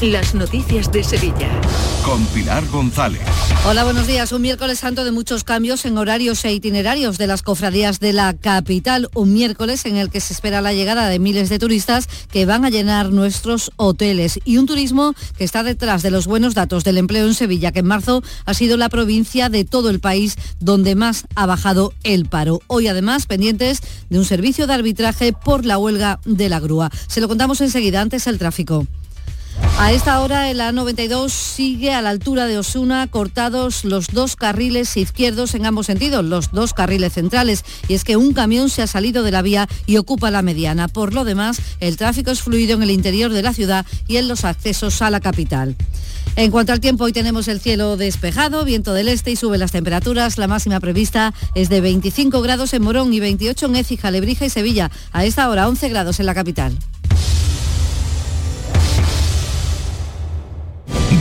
las noticias de Sevilla. Con Pilar González. Hola, buenos días. Un miércoles santo de muchos cambios en horarios e itinerarios de las cofradías de la capital. Un miércoles en el que se espera la llegada de miles de turistas que van a llenar nuestros hoteles. Y un turismo que está detrás de los buenos datos del empleo en Sevilla, que en marzo ha sido la provincia de todo el país donde más ha bajado el paro. Hoy además pendientes de un servicio de arbitraje por la huelga de la grúa. Se lo contamos enseguida, antes el tráfico. A esta hora el A92 sigue a la altura de Osuna, cortados los dos carriles izquierdos en ambos sentidos, los dos carriles centrales. Y es que un camión se ha salido de la vía y ocupa la mediana. Por lo demás, el tráfico es fluido en el interior de la ciudad y en los accesos a la capital. En cuanto al tiempo, hoy tenemos el cielo despejado, viento del este y suben las temperaturas. La máxima prevista es de 25 grados en Morón y 28 en Écija, Lebrija y Sevilla. A esta hora 11 grados en la capital.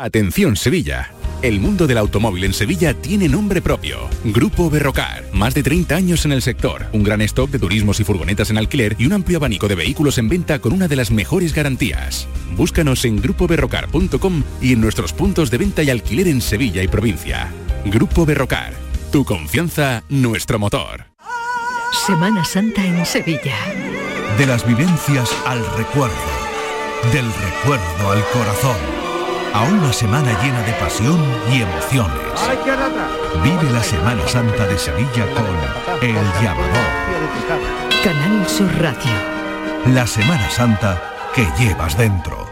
Atención Sevilla. El mundo del automóvil en Sevilla tiene nombre propio. Grupo Berrocar. Más de 30 años en el sector. Un gran stock de turismos y furgonetas en alquiler y un amplio abanico de vehículos en venta con una de las mejores garantías. Búscanos en grupoberrocar.com y en nuestros puntos de venta y alquiler en Sevilla y provincia. Grupo Berrocar. Tu confianza, nuestro motor. Semana Santa en Sevilla. De las vivencias al recuerdo. Del recuerdo al corazón. A una semana llena de pasión y emociones. Vive la Semana Santa de Sevilla con El Llamador. Canal Sur Radio. La Semana Santa que llevas dentro.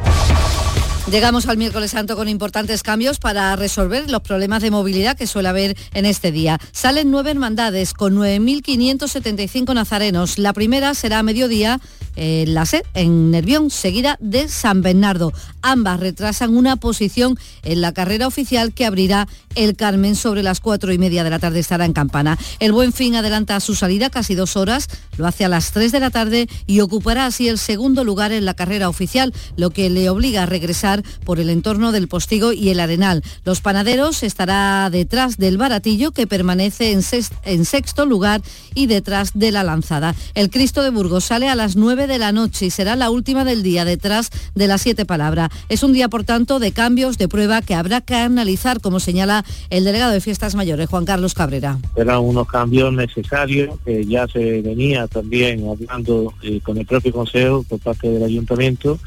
Llegamos al miércoles santo con importantes cambios para resolver los problemas de movilidad que suele haber en este día. Salen nueve hermandades con 9.575 nazarenos. La primera será a mediodía en la SED, en Nervión, seguida de San Bernardo. Ambas retrasan una posición en la carrera oficial que abrirá el Carmen sobre las cuatro y media de la tarde estará en Campana. El Buen Fin adelanta su salida casi dos horas, lo hace a las tres de la tarde y ocupará así el segundo lugar en la carrera oficial, lo que le obliga a regresar por el entorno del Postigo y el Arenal. Los panaderos estará detrás del Baratillo que permanece en sexto lugar y detrás de la lanzada. El Cristo de Burgos sale a las nueve de la noche y será la última del día detrás de las siete palabras. Es un día, por tanto, de cambios de prueba que habrá que analizar, como señala el delegado de Fiestas Mayores, Juan Carlos Cabrera. Eran unos cambios necesarios que ya se venía también hablando eh, con el propio Consejo por parte del Ayuntamiento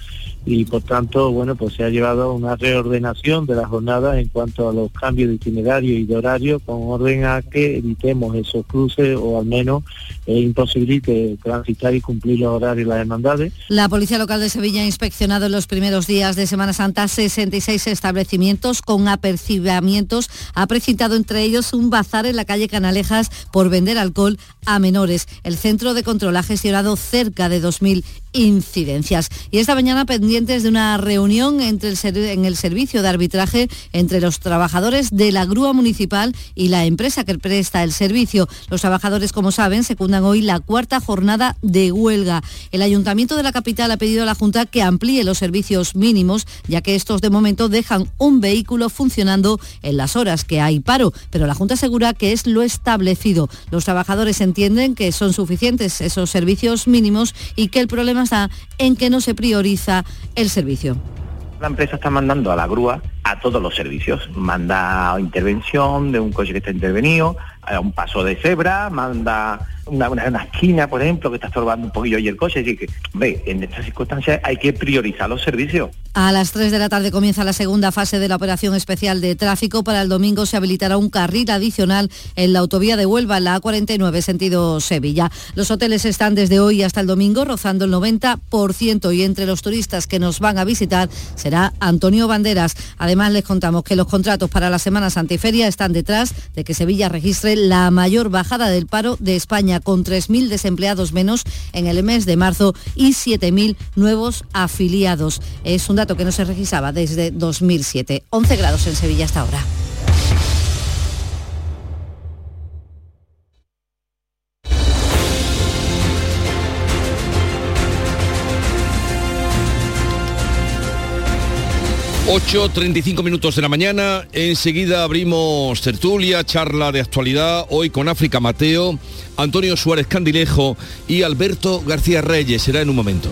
y por tanto, bueno, pues se ha llevado una reordenación de la jornada en cuanto a los cambios de itinerario y de horario con orden a que evitemos esos cruces o al menos eh, imposibilite transitar y cumplir los horarios de las hermandades. La Policía Local de Sevilla ha inspeccionado en los primeros días de Semana Santa 66 establecimientos con apercibimientos. Ha precintado entre ellos un bazar en la calle Canalejas por vender alcohol a menores. El centro de control ha gestionado cerca de 2.000 incidencias. Y esta mañana pendientes de una reunión entre el en el servicio de arbitraje entre los trabajadores de la grúa municipal y la empresa que presta el servicio. Los trabajadores, como saben, secundan hoy la cuarta jornada de huelga. El ayuntamiento de la capital ha pedido a la Junta que amplíe los servicios mínimos, ya que estos de momento dejan un vehículo funcionando en las horas que hay paro, pero la Junta asegura que es lo establecido. Los trabajadores entienden que son suficientes esos servicios mínimos y que el problema está en que no se prioriza el servicio. La empresa está mandando a la grúa a todos los servicios. Manda intervención de un coche que está intervenido, a un paso de cebra, manda una, una, esquina, por ejemplo, que está estorbando un poquillo ahí el coche. Así que, ve, en estas circunstancias hay que priorizar los servicios. A las 3 de la tarde comienza la segunda fase de la operación especial de tráfico. Para el domingo se habilitará un carril adicional en la autovía de Huelva, la A49, sentido Sevilla. Los hoteles están desde hoy hasta el domingo rozando el 90% y entre los turistas que nos van a visitar será Antonio Banderas. Les contamos que los contratos para la Semana Santa y Feria están detrás de que Sevilla registre la mayor bajada del paro de España con 3.000 desempleados menos en el mes de marzo y 7.000 nuevos afiliados. Es un dato que no se registraba desde 2007. 11 grados en Sevilla hasta ahora. 8.35 minutos de la mañana, enseguida abrimos tertulia, charla de actualidad, hoy con África Mateo, Antonio Suárez Candilejo y Alberto García Reyes, será en un momento.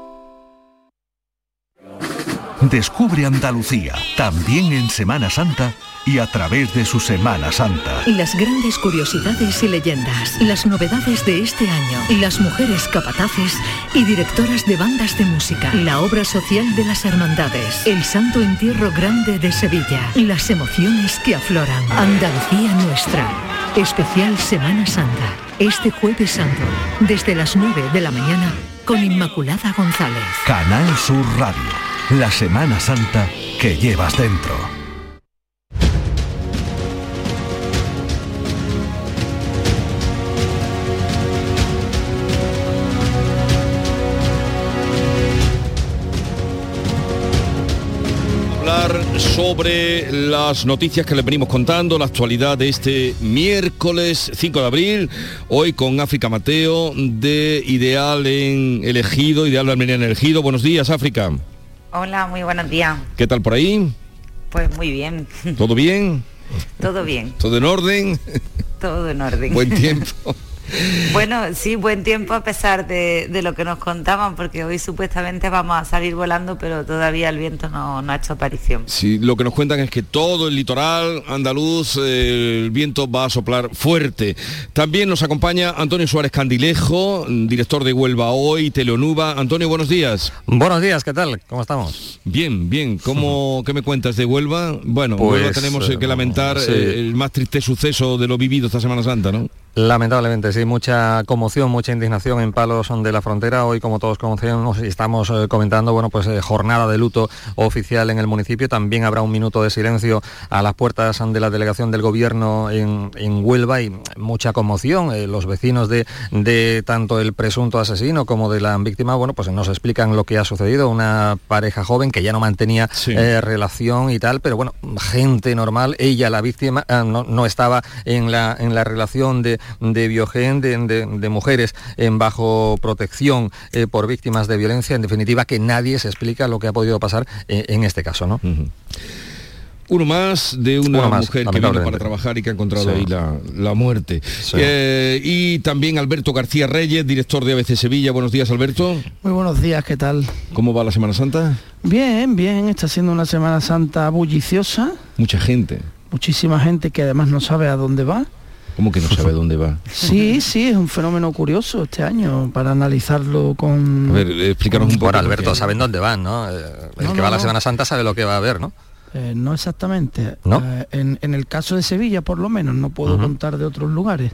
Descubre Andalucía, también en Semana Santa y a través de su Semana Santa. Las grandes curiosidades y leyendas, las novedades de este año, las mujeres capataces y directoras de bandas de música, la obra social de las hermandades, el Santo Entierro Grande de Sevilla, las emociones que afloran, Andalucía nuestra, especial Semana Santa, este jueves santo, desde las 9 de la mañana, con Inmaculada González. Canal Sur Radio, la Semana Santa que llevas dentro. sobre las noticias que les venimos contando, la actualidad de este miércoles 5 de abril, hoy con África Mateo de Ideal en Elegido, Ideal de Almería en Elegido. Buenos días, África. Hola, muy buenos días. ¿Qué tal por ahí? Pues muy bien. ¿Todo bien? Todo bien. ¿Todo en orden? Todo en orden. Buen tiempo. Bueno, sí, buen tiempo a pesar de, lo que nos contaban, porque hoy supuestamente vamos a salir volando, pero todavía el viento no, ha hecho aparición. Sí, lo que nos cuentan es que todo el litoral andaluz, eh, el viento va a soplar fuerte. También nos acompaña Antonio Suárez Candilejo, director de Huelva Hoy, Teleonuba. Antonio, buenos días. Buenos días, ¿qué tal? ¿Cómo estamos? Bien, bien. ¿Cómo, ¿Qué me cuentas de Huelva? Bueno, Huelva pues, tenemos que lamentar eh, el más triste suceso de lo vivido esta Semana Santa, ¿no? Lamentablemente, sí, mucha conmoción, mucha indignación en Palos de la Frontera. Hoy, como todos conocemos y estamos eh, comentando, bueno, pues eh, jornada de luto oficial en el municipio. También habrá un minuto de silencio a las puertas de la delegación del gobierno en, Huelva y mucha conmoción. Eh, los vecinos de, de, tanto el presunto asesino como de la víctima, bueno, pues nos explican lo que ha sucedido. Una pareja joven que ya no mantenía relación y tal, pero bueno, gente normal. Ella, la víctima, no, no estaba en la, en la relación de de Biogen, de, mujeres en bajo protección eh, por víctimas de violencia. En definitiva, que nadie se explica lo que ha podido pasar eh, en este caso. ¿no? Uno más de una mujer que vino para trabajar y que ha encontrado ahí la, muerte. Eh, y también Alberto García Reyes, director de ABC Sevilla. Buenos días, Alberto. Muy buenos días, ¿qué tal? ¿Cómo va la Semana Santa? Bien, bien, está siendo una Semana Santa bulliciosa. Mucha gente. Muchísima gente que además no sabe a dónde va. ¿Cómo que no sabe dónde va? Sí, sí, es un fenómeno curioso este año para analizarlo con... A ver, explícanos un poco. Alberto, saben dónde van, ¿no? Eh, el que va a la Semana Santa sabe lo que va a ver, ¿no? Eh, no exactamente. ¿No? Eh, en, en el caso de Sevilla, por lo menos, no puedo contar de otros lugares.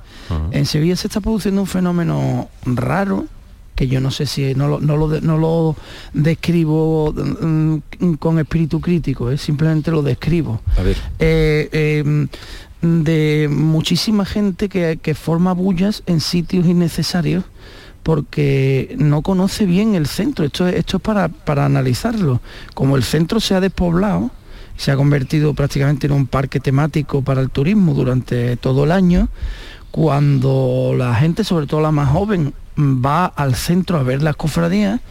En Sevilla se está produciendo un fenómeno raro que yo no sé si no lo, no lo, de- no lo describo mm, con espíritu crítico, eh, simplemente lo describo. A ver. De muchísima gente que, forma bullas en sitios innecesarios porque no conoce bien el centro. Esto, es- esto es para, para analizarlo. Como el centro se ha despoblado, se ha convertido prácticamente en un parque temático para el turismo durante todo el año, cuando la gente, sobre todo la más joven, va al centro a ver las cofradías,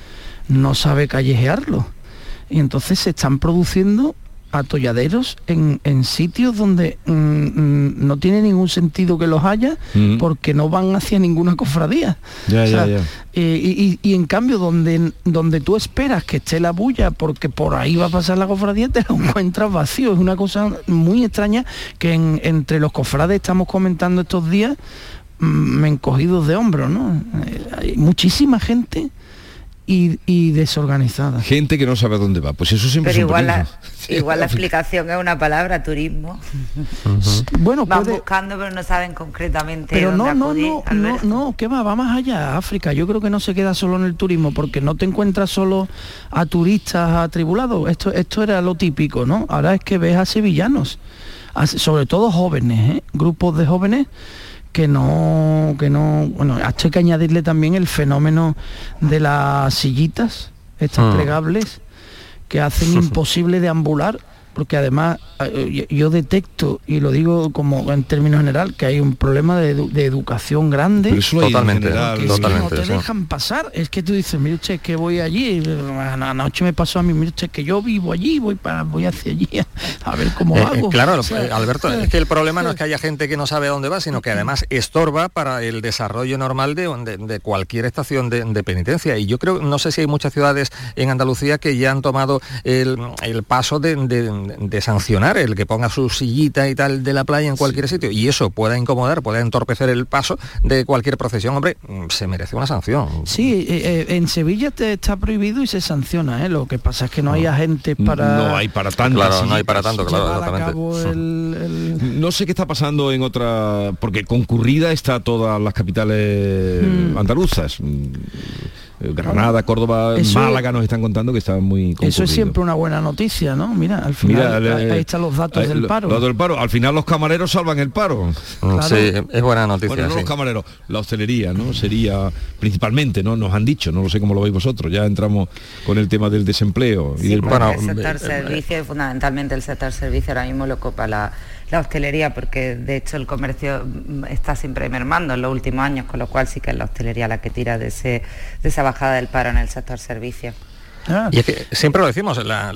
no sabe callejearlo. Y entonces se están produciendo atolladeros en, en sitios donde mm, mm, no tiene ningún sentido que los haya Mm. porque no van hacia ninguna cofradía. Ya, O sea, ya, ya. eh, y, y- y en cambio donde, donde tú esperas que esté la bulla porque por ahí va a pasar la cofradía, te lo encuentras vacío. Es una cosa muy extraña que en- entre los cofrades estamos comentando estos días mm, encogidos de hombros, ¿no? Eh, hay muchísima gente y, y desorganizada. Gente que no sabe a dónde va. Pues eso siempre Pero es un igual la, igual la explicación es una palabra, turismo. Bueno, Van puede- buscando pero no saben concretamente Pero dónde no, no, acudir, no, no, no, que va, va más allá, África. Yo creo que no se queda solo en el turismo, porque no te encuentras solo a turistas atribulados. Esto, esto era lo típico, ¿no? Ahora es que ves a sevillanos, a- sobre todo jóvenes, ¿eh? grupos de jóvenes que no, que no, bueno, esto hay que añadirle también el fenómeno de las sillitas, estas Mm. plegables, que hacen imposible deambular porque además eh, yo- detecto y lo digo como en términos general que hay un problema de, edu- de educación grande. Pero eso lo hay en Totalmente, general, que totalmente, no te dejan pasar es que tú dices mire usted que voy allí anoche me pasó a mí mire usted que yo vivo allí voy para voy hacia allí a, ver cómo Eh, eh, hago claro, O sea, eh, Alberto, eh, es que el problema no es que haya gente que no sabe a dónde va, sino que además estorba para el desarrollo normal de, de- de cualquier estación de, de penitencia. Y yo creo, no sé si hay muchas ciudades en Andalucía que ya han tomado el, el paso de, de- sancionar el que ponga su sillita y tal de la playa en cualquier sitio. Y eso pueda incomodar, pueda entorpecer el paso de cualquier procesión. Hombre, mm, se merece una sanción. Sí, eh, eh, en Sevilla te está prohibido y se sanciona, ¿eh? lo que pasa es que no hay agentes para No hay para tanto. Claro, no hay para tanto, claro, exactamente. el- el- No sé qué está pasando en otra, porque concurrida está todas las capitales Mm. andaluzas. Mm, Granada, Córdoba, Eso- Málaga nos están contando que está muy concurrido. Eso es siempre una buena noticia, ¿no? Mira, al final Mira, ahí eh, ahí están los datos eh, del lo- paro. los del paro. Al final los camareros salvan el paro. Mm, Sí, es buena noticia. Bueno, no sí. los camareros, la hostelería, ¿no? Sería principalmente, ¿no? Nos han dicho, no lo sé cómo lo veis vosotros. Ya entramos con el tema del desempleo y Sí, del paro. el sector servicio fundamentalmente el sector servicio ahora mismo lo copa la, la hostelería porque de hecho el comercio está siempre mermando en los últimos años, con lo cual sí que es la hostelería la que tira de, ese, de esa bajada del paro en el sector servicio. Ah, Y es que siempre lo decimos, la,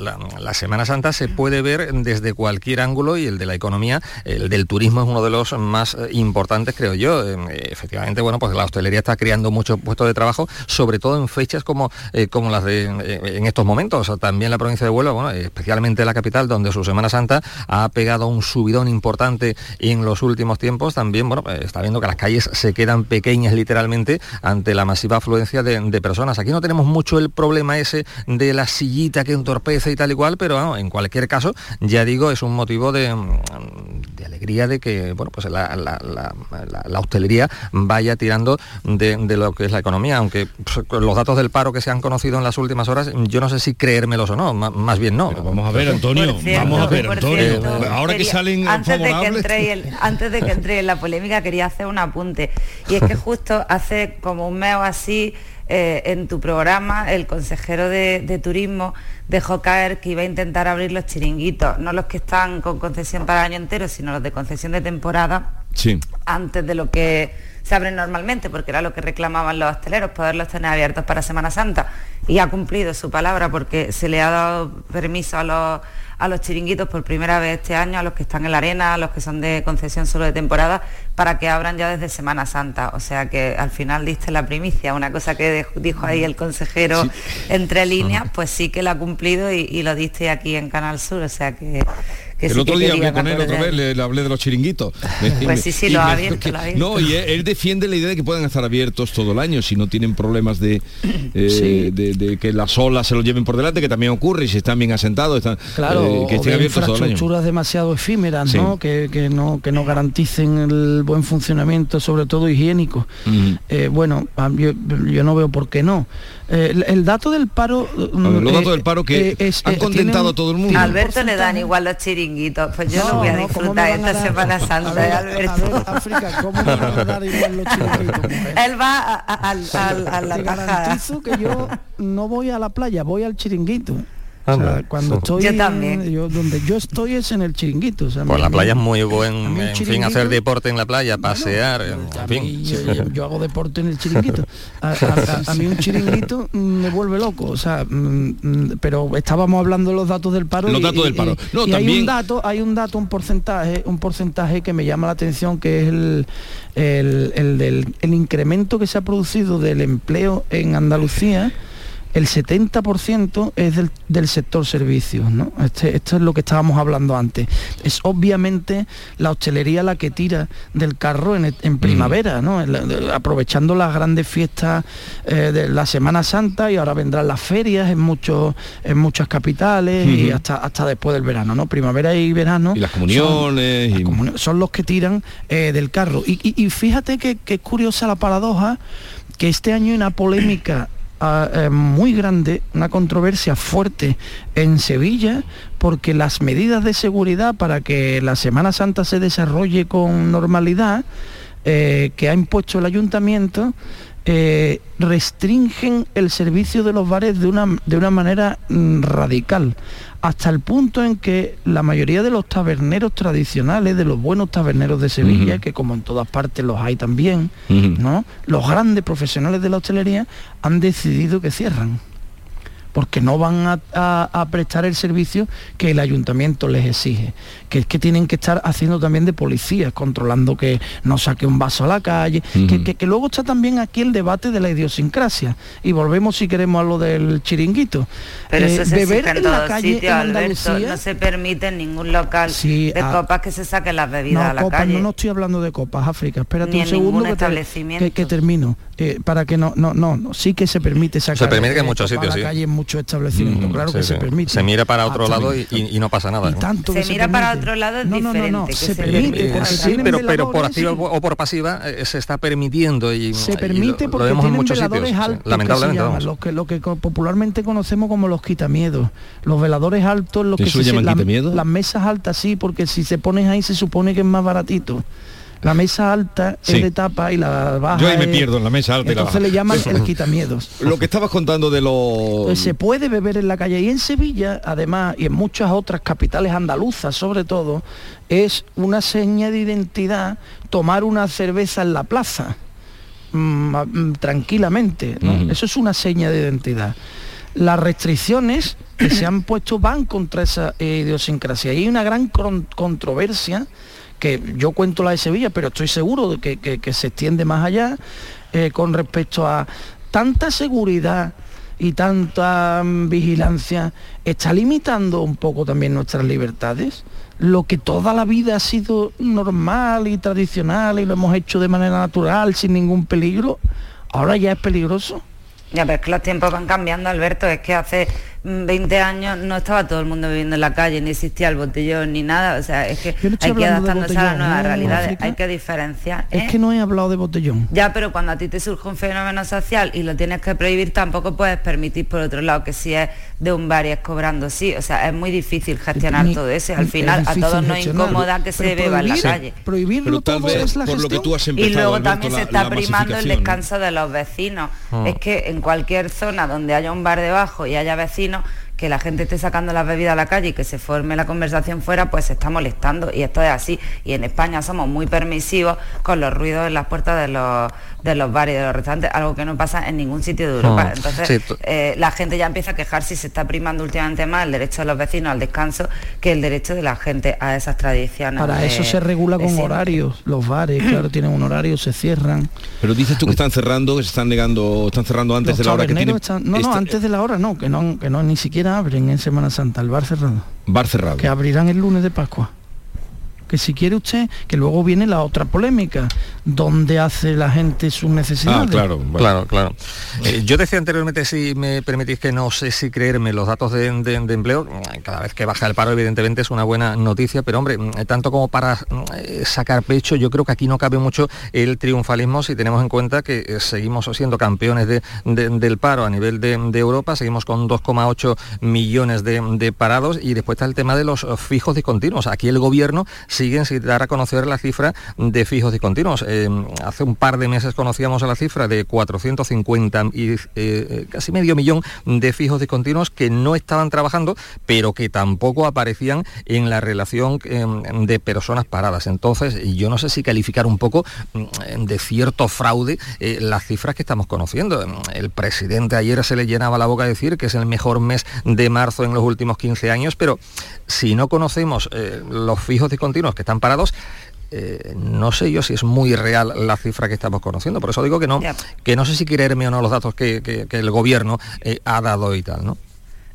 Semana Santa se puede ver desde cualquier ángulo y el de la economía, el del turismo es uno de los más eh, importantes, creo yo. Eh, efectivamente, bueno, pues la hostelería está creando muchos puestos de trabajo, sobre todo en fechas como, eh, como las de en estos momentos. También la provincia de Huelva, bueno, especialmente la capital, donde su Semana Santa ha pegado un subidón importante en los últimos tiempos, también, bueno, está viendo que las calles se quedan pequeñas literalmente ante la masiva afluencia de personas. Aquí no tenemos mucho el problema ese de la sillita que entorpece y tal y cual, pero en cualquier caso, ya digo, es un motivo de, mm, de alegría de que bueno, pues la, la- la- la- la hostelería vaya tirando de, de lo que es la economía, aunque pues, los datos del paro que se han conocido en las últimas horas, yo no sé si creérmelos o no, más bien no. vamos a ver, Antonio, cierto, vamos a ver, Antonio. cierto, ahora que salen antes de que entre el- antes de que entre en la polémica quería hacer un apunte y es que justo hace como un mes o así eh, en tu programa el consejero de, de turismo dejó caer que iba a intentar abrir los chiringuitos no los que están con concesión para el año entero sino los de concesión de temporada Sí. antes de lo que se abren normalmente, porque era lo que reclamaban los hosteleros, poderlos tener abiertos para Semana Santa. Y ha cumplido su palabra porque se le ha dado permiso a los, a los chiringuitos por primera vez este año, a los que están en la arena, a los que son de concesión solo de temporada, para que abran ya desde Semana Santa. O sea que al final diste la primicia, una cosa que dijo ahí el consejero entre líneas, pues sí que lo ha cumplido y, y lo diste aquí en Canal Sur. O sea que, que el sí otro que día hablé con él otra vez, le, le hablé de los chiringuitos. Pues sí, sí, lo ha abierto, que- lo ha abierto. No, y él, él defiende la idea de que puedan estar abiertos todo el año si no tienen problemas de, eh, Sí. de, de que las olas se los lleven por delante, que también ocurre y si están bien asentados, están, Claro, eh, que estén abiertos todo el año. infraestructuras demasiado efímeras, Sí. ¿no? Que, que no que no garanticen el buen funcionamiento, sobre todo higiénico. Mm. Eh, bueno, yo, yo no veo por qué no. Eh, el, el dato del paro... mm, ver, los eh, datos del paro que eh, es- han contentado tienen- a todo el mundo. Alberto le dan igual los chiringuitos, pues yo No, lo voy a no, ¿cómo me disfrutar esta? Semana A Santa, ver, ¿eh, a Alberto? ver, África, ¿cómo me van a dar igual los chiringuitos, mujer? Él va a, la Te tajada. garantizo que yo no voy a la playa, voy al chiringuito. O sea, Anda. cuando estoy Yo también. yo- donde yo estoy es en el chiringuito. o sea, Pues me- la playa es muy buen, en fin, hacer deporte en la playa, pasear, en fin. y yo, yo- yo hago deporte en el chiringuito. A, a- a- a mí un chiringuito me vuelve loco, o sea, mm, mm, pero estábamos hablando de los datos del paro. Los y- datos y- del paro. y- No, y hay un dato, hay un dato, un porcentaje, un porcentaje que me llama la atención, que es el, el, el del el incremento que se ha producido del empleo en Andalucía. El 70% es del, del sector servicios, ¿no? Este- esto es lo que estábamos hablando antes. Es obviamente la hostelería la que tira del carro en, en primavera, ¿no? Aprovechando las grandes fiestas eh, de la Semana Santa y ahora vendrán las ferias en muchos en muchas capitales y hasta hasta después del verano, ¿no? Primavera y verano. Y las son- comuniones. son los que tiran eh, del carro. Y, y- y fíjate que, que es curiosa la paradoja, que este año hay una polémica eh, muy grande, una controversia fuerte en Sevilla, porque las medidas de seguridad para que la Semana Santa se desarrolle con normalidad, eh, que ha impuesto el ayuntamiento, eh, restringen el servicio de los bares de una, de una manera mm, radical, hasta el punto en que la mayoría de los taberneros tradicionales, de los buenos taberneros de Sevilla, que como en todas partes los hay también. ¿no? los grandes profesionales de la hostelería han decidido que cierran porque no van a, a- a prestar el servicio que el ayuntamiento les exige, que es que tienen que estar haciendo también de policías, controlando que no saque un vaso a la calle, que, que- que luego está también aquí el debate de la idiosincrasia, y volvemos si queremos a lo del chiringuito. Pero Eh, eso se beber en en la calle sitios, en Alberto. No se permite en ningún local Sí, de ah, copas que se saquen las bebidas no, a la copas, calle. no, no estoy hablando de copas, África. Espérate Ni un en segundo ningún que, te- establecimiento. que- que termino. Eh, para que no, no, no, no, sí que se permite sacar permite que en eh, muchos sitios, la sí. calle en muchos establecimientos, Mm, claro sí, que sí. se permite. Se mira para otro Ah, lado y, y- y no pasa nada. Y ¿no? tanto que Se mira para permite. otro lado es no, no, no, no, diferente, que se, se permite permite. porque Sí, pero, pero por activa y- o por pasiva eh, se está permitiendo y se y permite lo- porque lo vemos en muchos veladores sitios. sí. altos que se Lamentablemente, llaman, vamos. lo que lo que popularmente conocemos como los quitamiedos los veladores altos los que ¿Eso le se- llaman la- las mesas altas sí porque si se pones ahí se supone que es más baratito la mesa alta Sí. es de tapa y la baja Yo ahí me es- pierdo en la mesa alta y la baja. le llaman el quitamiedos Lo que estabas contando de los... pues se puede beber en la calle y en Sevilla, además, y en muchas otras capitales andaluzas sobre todo, es una seña de identidad tomar una cerveza en la plaza, mm, mm, tranquilamente. Eso es una seña de identidad. Las restricciones que se han puesto van contra esa eh, idiosincrasia. Y hay una gran con- controversia que yo cuento la de Sevilla, pero estoy seguro de que, se extiende más allá eh, con respecto a tanta seguridad y tanta mm, vigilancia está limitando un poco también nuestras libertades. Lo que toda la vida ha sido normal y tradicional y lo hemos hecho de manera natural, sin ningún peligro, ahora ya es peligroso. Ya, pero es que los tiempos van cambiando, Alberto. Es que hace 20 años no estaba todo el mundo viviendo en la calle, ni existía el botellón, ni nada. O sea, es que no hay que adaptándose a las nuevas ¿no, realidades, hay que diferenciar. ¿eh? Es que no he hablado de botellón. Ya, pero cuando a ti te surge un fenómeno social y lo tienes que prohibir, tampoco puedes permitir, por otro lado, que si es de un bar y es cobrando sí. O sea, es muy difícil gestionar Ni- todo eso. y Al es final, a todos nos incomoda que se beba en la prohibir- calle. Prohibirlo tal todo vez es la por lo que gestión. tú has Y empezado, luego Alberto, también la- se está la primando el descanso de los vecinos. Mm. Es que en cualquier zona donde haya un bar debajo y haya vecinos, No. Que la gente esté sacando las bebidas a la calle y que se forme la conversación fuera, pues se está molestando. Y esto es así. Y en España somos muy permisivos con los ruidos en las puertas de los, de los bares y de los restaurantes, algo que no pasa en ningún sitio de Europa. Mm. Entonces, Sí, eh, la gente ya empieza a quejarse y se está primando últimamente más el derecho de los vecinos al descanso que el derecho de la gente a esas tradiciones. Para de- eso se regula con siempre. horarios. Los bares, claro, tienen un horario, se cierran. Pero dices tú que están cerrando, que se están negando, están cerrando antes Los de la hora que tienen... están- no, no, Esta- antes de la hora no, que no, que no ni siquiera Abren en Semana Santa, el bar cerrado. Bar cerrado. Que abrirán el lunes de Pascua que si quiere usted, que luego viene la otra polémica, donde hace la gente sus necesidades. Ah, claro, claro, claro. Eh, yo decía anteriormente, si me permitís que no sé si creerme los datos de, empleo, cada vez que baja el paro evidentemente es una buena noticia, pero hombre, tanto como para eh, sacar pecho, yo creo que aquí no cabe mucho el triunfalismo si tenemos en cuenta que eh, seguimos siendo campeones del paro a nivel de, Europa, seguimos con 2,8 millones de, parados y después está el tema de los fijos discontinuos. Aquí el gobierno siguen sin dar a conocer la cifra de fijos discontinuos. Eh, hace un par de meses conocíamos la cifra de 450 y eh, casi medio millón de fijos discontinuos que no estaban trabajando, pero que tampoco aparecían en la relación eh, de personas paradas. Entonces, yo no sé si calificar un poco mm, de cierto fraude las cifras que estamos conociendo. El presidente ayer se le llenaba la boca a decir que es el mejor mes de marzo en los últimos 15 años, pero si no conocemos los fijos discontinuos, que están parados, eh, no sé yo si es muy real la cifra que estamos conociendo. Por eso digo que no, que no sé si creerme o no los datos que, el gobierno eh, ha dado y tal, ¿no?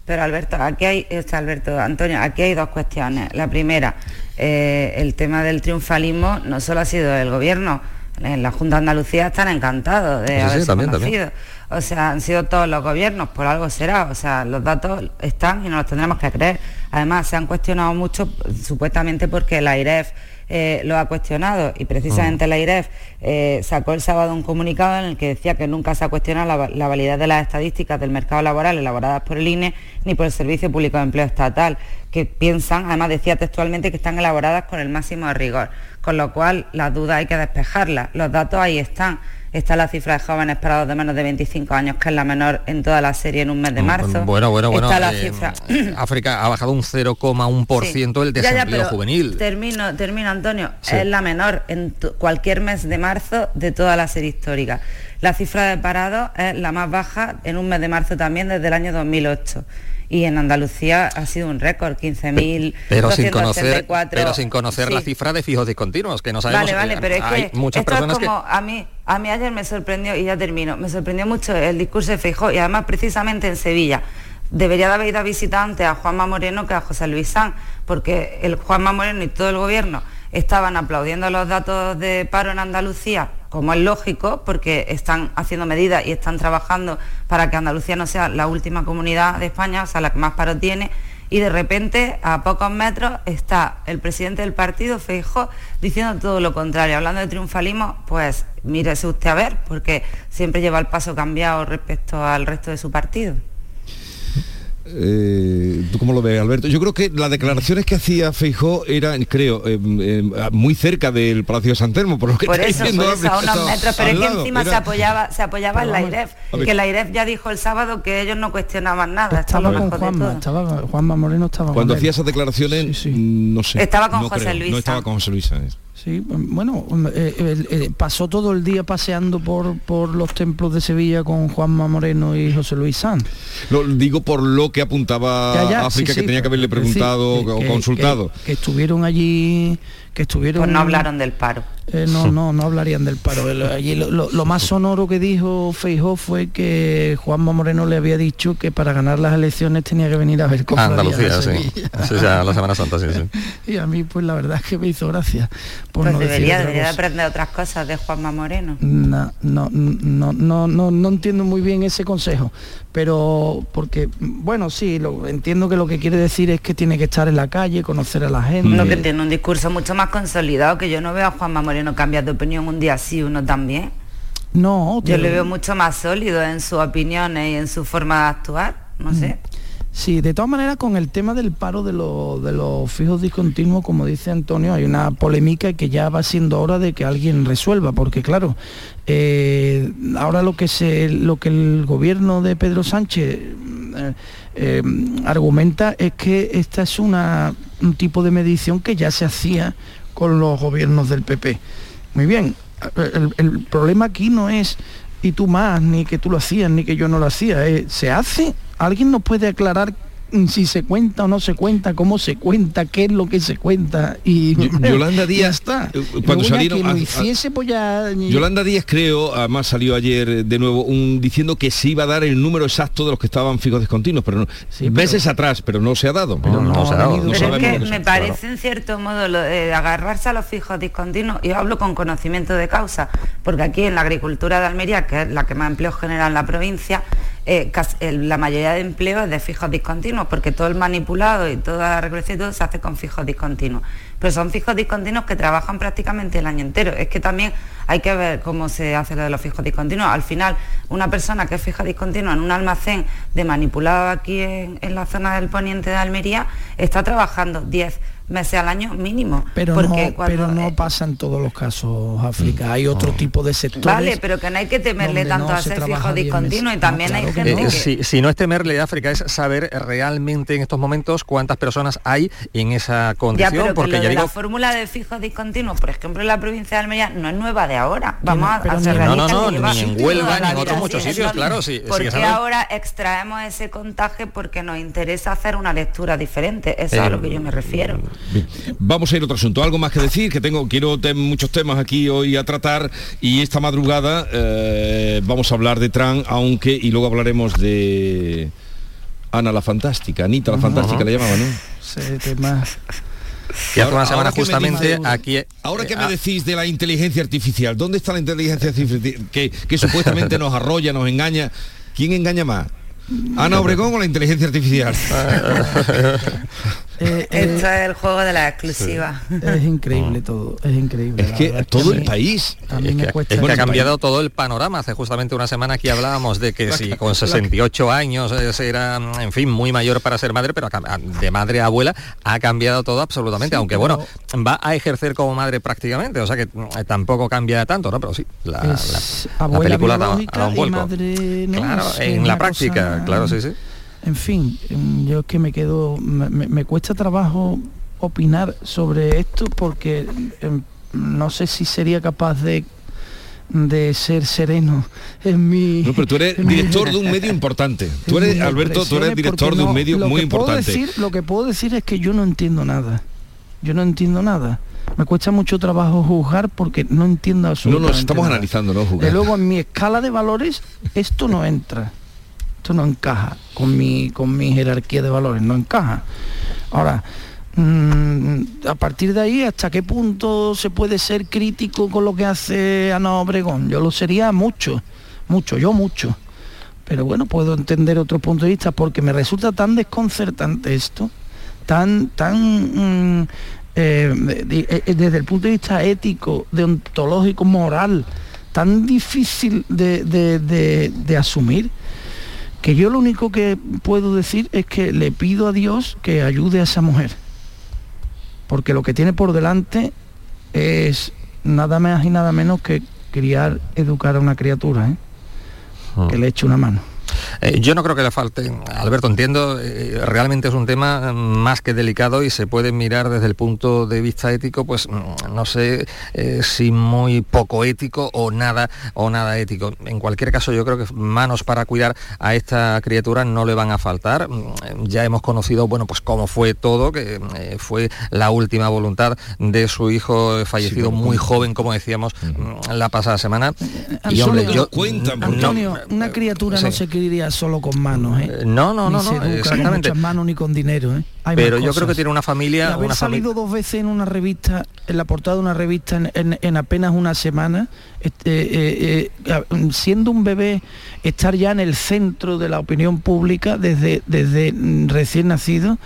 Pero Alberto, aquí hay, Alberto, Antonio, aquí hay dos cuestiones. La primera, eh, el tema del triunfalismo no solo ha sido el gobierno, en la Junta de Andalucía están encantados de haberse conocido. O sea, han sido todos los gobiernos, por algo será. O sea, los datos están y nos los tendremos que creer. Además, se han cuestionado mucho, supuestamente porque la IREF eh, lo ha cuestionado y precisamente mm. la IREF eh, sacó el sábado un comunicado en el que decía que nunca se ha cuestionado la, validez de las estadísticas del mercado laboral elaboradas por el INE ni por el Servicio Público de Empleo Estatal, que piensan, además decía textualmente que están elaboradas con el máximo de rigor, con lo cual las dudas hay que despejarlas. Los datos ahí están está la cifra de jóvenes parados de menos de 25 años, que es la menor en toda la serie en un mes de mm, marzo. Bueno, bueno, bueno. Eh, África ha bajado un 0,1% el desempleo juvenil. Termino, termino, Antonio. Es la menor en cualquier mes de marzo de toda la serie histórica. La cifra de parados es la más baja en un mes de marzo también desde el año 2008 y en Andalucía ha sido un récord, 15.000 pero sin conocer pero sin conocer la cifra de fijos discontinuos que no sabemos vale, vale, pero es que muchas personas como a mí a mí ayer me sorprendió y ya termino me sorprendió mucho el discurso de Fijó y además precisamente en Sevilla. Debería de haber ido a visitar antes a Juanma Moreno que a José Luis Sanz porque el Juanma Moreno y todo el gobierno estaban aplaudiendo los datos de paro en Andalucía, como es lógico, porque están haciendo medidas y están trabajando para que Andalucía no sea la última comunidad de España, o sea, la que más paro tiene, y de repente, a pocos metros, está el presidente del partido, Feijóo, diciendo todo lo contrario. Hablando de triunfalismo, pues mírese usted a ver, porque siempre lleva el paso cambiado respecto al resto de su partido. Eh, ¿Tú cómo lo ves, Alberto? Yo creo que las declaraciones que hacía Feijó eran, creo, eh, eh, muy cerca del Palacio de San Telmo, por lo que por eso, por eso, a unos metros, pero es que encima se apoyaba, se apoyaba en la IREF, que la IREF ya dijo el sábado que ellos no cuestionaban nada. Estaba con Juanma, estaba, Juanma Moreno estaba Cuando hacía esas declaraciones, no sé. Estaba con José Luis. No estaba con José Luis. Sí, bueno, eh, eh, pasó todo el día paseando por, por los templos de Sevilla con Juanma Moreno y José Luis Sanz. Lo digo por lo que apuntaba África, que tenía que haberle preguntado o consultado. que, estuvieron allí que estuvieron... Pues no hablaron del paro. Eh, no, no, no hablarían del paro. Allí lo, más sonoro que dijo Feijó fue que Juanma Moreno le había dicho que para ganar las elecciones tenía que venir a ver cómo Andalucía, sí. la Semana Santa, sí, sí. Y a mí, pues la verdad es que me hizo gracia. pues no debería, debería aprender otras cosas de Juanma Moreno. No, no, no, no, no, no entiendo muy bien ese consejo, pero porque, bueno, sí, lo, entiendo que lo que quiere decir es que tiene que estar en la calle, conocer a la gente. No, que tiene un discurso mucho más consolidado, que yo no veo a Juanma Moreno cambiar de opinión un día sí, uno también. No, yo le veo mucho más sólido en sus opiniones y en su forma de actuar, no sé. Sí, de todas maneras con el tema del paro de, de los fijos discontinuos, como dice Antonio, hay una polémica que ya va siendo hora de que alguien resuelva, porque claro, eh, ahora lo que, se, lo que el gobierno de Pedro Sánchez eh, eh, argumenta es que esta es una, un tipo de medición que ya se hacía con los gobiernos del PP. Muy bien, el, problema aquí no es y tú más, ni que tú lo hacías, ni que yo no lo hacía, se hace ¿Alguien nos puede aclarar si se cuenta o no se cuenta, cómo se cuenta, qué es lo que se cuenta. Y Yolanda Díaz está. Cuando Luego ya salieron que lo a- a- hiciese, pues ya... Yolanda Díaz creo, además salió ayer de nuevo un, diciendo que se iba a dar el número exacto de los que estaban fijos discontinuos, pero no, meses atrás, pero no se ha dado. Pero no se ha dado. No Pero es que me parece en cierto modo lo de agarrarse a los fijos discontinuos, yo hablo con conocimiento de causa, porque aquí en la agricultura de Almería, que es la que más empleo genera en la provincia, eh, la mayoría de empleo es de fijos discontinuos, porque todo el manipulado y toda la recolección y todo se hace con fijos discontinuos. Pero son fijos discontinuos que trabajan prácticamente el año entero. Es que también hay que ver cómo se hace lo de los fijos discontinuos. Al final, una persona que es fija discontinua en un almacén de manipulado aquí en la zona del poniente de Almería está trabajando 10 meses al año mínimo. Pero porque no, cuando- pero no pasa en todos los casos, África. Hay otro tipo de sectores. Vale, pero que no hay que temerle tanto no a se ser fijo discontinuo y también No, hay claro que gente Eh, que... si, si no es temerle África, es saber realmente en estos momentos cuántas personas hay en esa Ya, condición, que porque lo ya de digo, la fórmula de fijos discontinuos, por ejemplo, en la provincia de Almería, no es nueva de ahora. Vamos a- a, ser no, no, no, ni en Huelva, ni en otros muchos sitios, claro, sí, ¿Por sí, qué saber. ahora extraemos ese contaje? Porque nos interesa hacer una lectura diferente. Eso es Eh, a lo que yo me refiero. Bien, Vamos a ir a otro asunto. Algo más que decir, que tengo, quiero tener muchos temas aquí hoy a tratar y esta madrugada eh, vamos a hablar de Tran, aunque y luego hablaremos de Ana la Fantástica, Anita la Fantástica Ujú. le llamaban, ¿no? Ese tema... que hace una semana me justamente aquí... Ahora que eh, me ah, decís de la inteligencia artificial, ¿dónde está la inteligencia artificial que, que supuestamente nos arrolla, nos engaña? ¿Quién engaña más? ¿Ana Obregón o la inteligencia artificial? Eh, Esto es el juego de la exclusiva. Es increíble todo, es increíble. Es que verdad todo a el país. A mí Es me que, cuesta... es que ha cambiado todo el panorama. Hace justamente una semana aquí hablábamos de que si con 68 años eh, era, en fin, muy mayor para ser madre, pero de madre a abuela ha cambiado todo absolutamente. Sí, aunque pero- bueno, va a ejercer como madre prácticamente, o sea que eh, tampoco cambia tanto, ¿no? Pero sí, la, película da, biológica da un vuelco. madre, ¿no? Claro, en la práctica, cosa- claro, sí, sí. En fin, mm, yo es que me quedo, me, cuesta trabajo opinar sobre esto porque em, no sé si sería capaz de de ser sereno en mi No, pero tú eres director de un medio importante. Tú eres, Alberto, tú eres director de un no- medio muy importante. decir- lo que puedo decir es que yo no entiendo nada. Yo no entiendo nada. Me cuesta mucho trabajo juzgar porque no entiendo No, absolutamente nos estamos nada. analizando, ¿no? De Jugar. luego en mi escala de valores esto no entra. Esto no encaja con mi con mi jerarquía de valores, no encaja. Ahora, mm, a partir de ahí, ¿hasta qué punto se puede ser crítico con lo que hace Ana Obregón? Yo lo sería mucho, mucho, yo mucho. Pero bueno, puedo entender otro punto de vista porque me resulta tan desconcertante esto, tan, tan mm, eh, eh, desde el punto de vista ético, deontológico, moral, tan difícil de- de- de asumir, que yo lo único que puedo decir es que le pido a Dios que ayude a esa mujer. Porque lo que tiene por delante es nada más y nada menos que criar, educar a una criatura, ¿eh? que le eche una mano. Eh, yo no creo que le falte, Alberto, entiendo, eh, realmente es un tema mm, más que delicado y se puede mirar desde el punto de vista ético, pues mm, no sé eh, si muy poco ético o nada o nada ético. En cualquier caso, yo creo que manos para cuidar a esta criatura no le van a faltar. Mm, Ya hemos conocido, bueno, pues cómo fue todo, que eh, fue la última voluntad de su hijo fallecido muy joven, como decíamos mm, la pasada semana. Y Antonio, hombre, yo Antonio, una criatura no se solo con manos, ¿eh? Eh, No, no, Ni no, se no, educa con exactamente. muchas manos ni con dinero, ¿eh? Hay Pero yo creo que tiene una Y familia, haber una familia. salido dos veces en una revista, en la portada de una revista en, en- en apenas una semana, este, eh, eh, siendo un bebé, estar ya en el centro de la opinión pública desde, desde mm, recién nacido,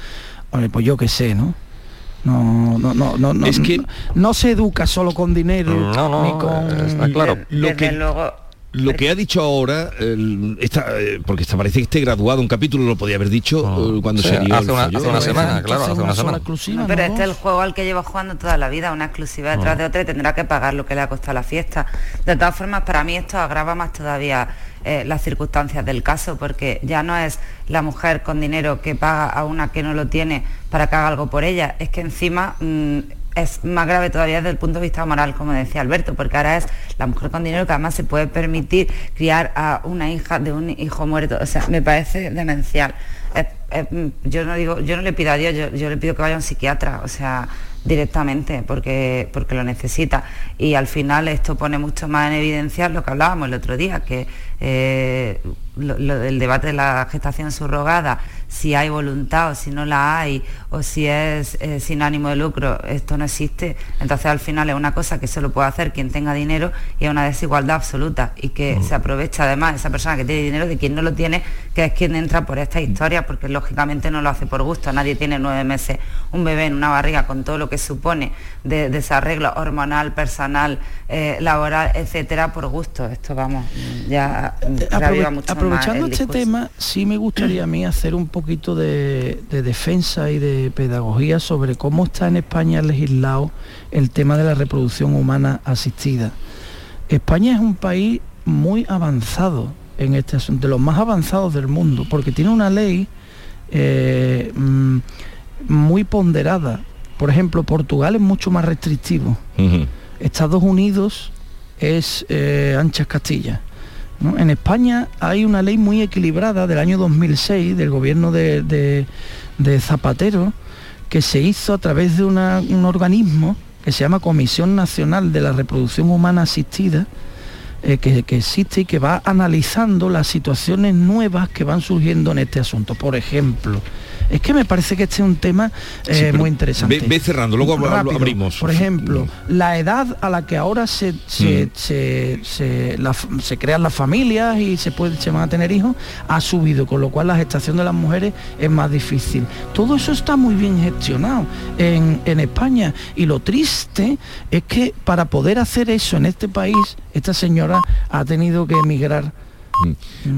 hombre, pues yo qué sé, ¿no? No, no, no, no, no, Es que- no, no se educa solo con dinero, No, no, ni con está claro. Lo Desde que- luego, Lo que ha dicho ahora, esta, eh, porque esta, parece que esté graduado, un capítulo lo podía haber dicho eh, cuando Sí, se dio hace una- hace una semana, claro, hace una semana. exclusiva, No, pero ¿no? este es el juego al que lleva jugando toda la vida, una exclusiva detrás de otra y tendrá que pagar lo que le ha costado la fiesta. De todas formas, para mí esto agrava más todavía eh, las circunstancias del caso, porque ya no es la mujer con dinero que paga a una que no lo tiene para que haga algo por ella, es que encima mm, es más grave todavía desde el punto de vista moral, como decía Alberto, porque ahora es la mujer con dinero que además se puede permitir criar a una hija de un hijo muerto. O sea, me parece demencial. Yo no digo, yo no le pido a Dios, yo, le pido que vaya a un psiquiatra, o sea, directamente, porque, porque lo necesita. Y al final esto pone mucho más en evidencia lo que hablábamos el otro día, que eh, lo, lo del debate de la gestación subrogada, si hay voluntad o si no la hay, o si es eh, sin ánimo de lucro, esto no existe. Entonces al final es una cosa que solo puede hacer quien tenga dinero y es una desigualdad absoluta y que se aprovecha además esa persona que tiene dinero de quien no lo tiene, que es quien entra por esta historia, porque lógicamente no lo hace por gusto. Nadie tiene nueve meses un bebé en una barriga con todo lo que supone de desarreglo hormonal, personal, eh, laboral, etcétera, por gusto. Esto vamos, ya reaviva Aprove- mucho más aprovechando el este tema, sí me gustaría a mí hacer un poquito de, de defensa y de pedagogía sobre cómo está en España legislado el tema de la reproducción humana asistida. España es un país muy avanzado en este asunto, de los más avanzados del mundo, porque tiene una ley eh, mm, muy ponderada. Por ejemplo, Portugal es mucho más restrictivo. Estados Unidos es eh, anchas Castilla. En España hay una ley muy equilibrada del año 2006 del gobierno de, Zapatero que se hizo a través de un organismo que se llama Comisión Nacional de la Reproducción Humana Asistida, eh, que existe y que va analizando las situaciones nuevas que van surgiendo en este asunto. Por ejemplo, es que me parece que este es un tema eh, Sí, muy interesante. ve- ve cerrando, luego Rápido. abrimos. Por ejemplo, la edad a la que ahora se, se, Mm. se- se- la- se crean las familias y se, puede, se van a tener hijos ha subido, con lo cual la gestación de las mujeres es más difícil. Todo eso está muy bien gestionado en, en España y lo triste es que para poder hacer eso en este país, esta señora ha tenido que emigrar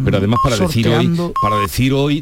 Pero además para decir hoy, para decir hoy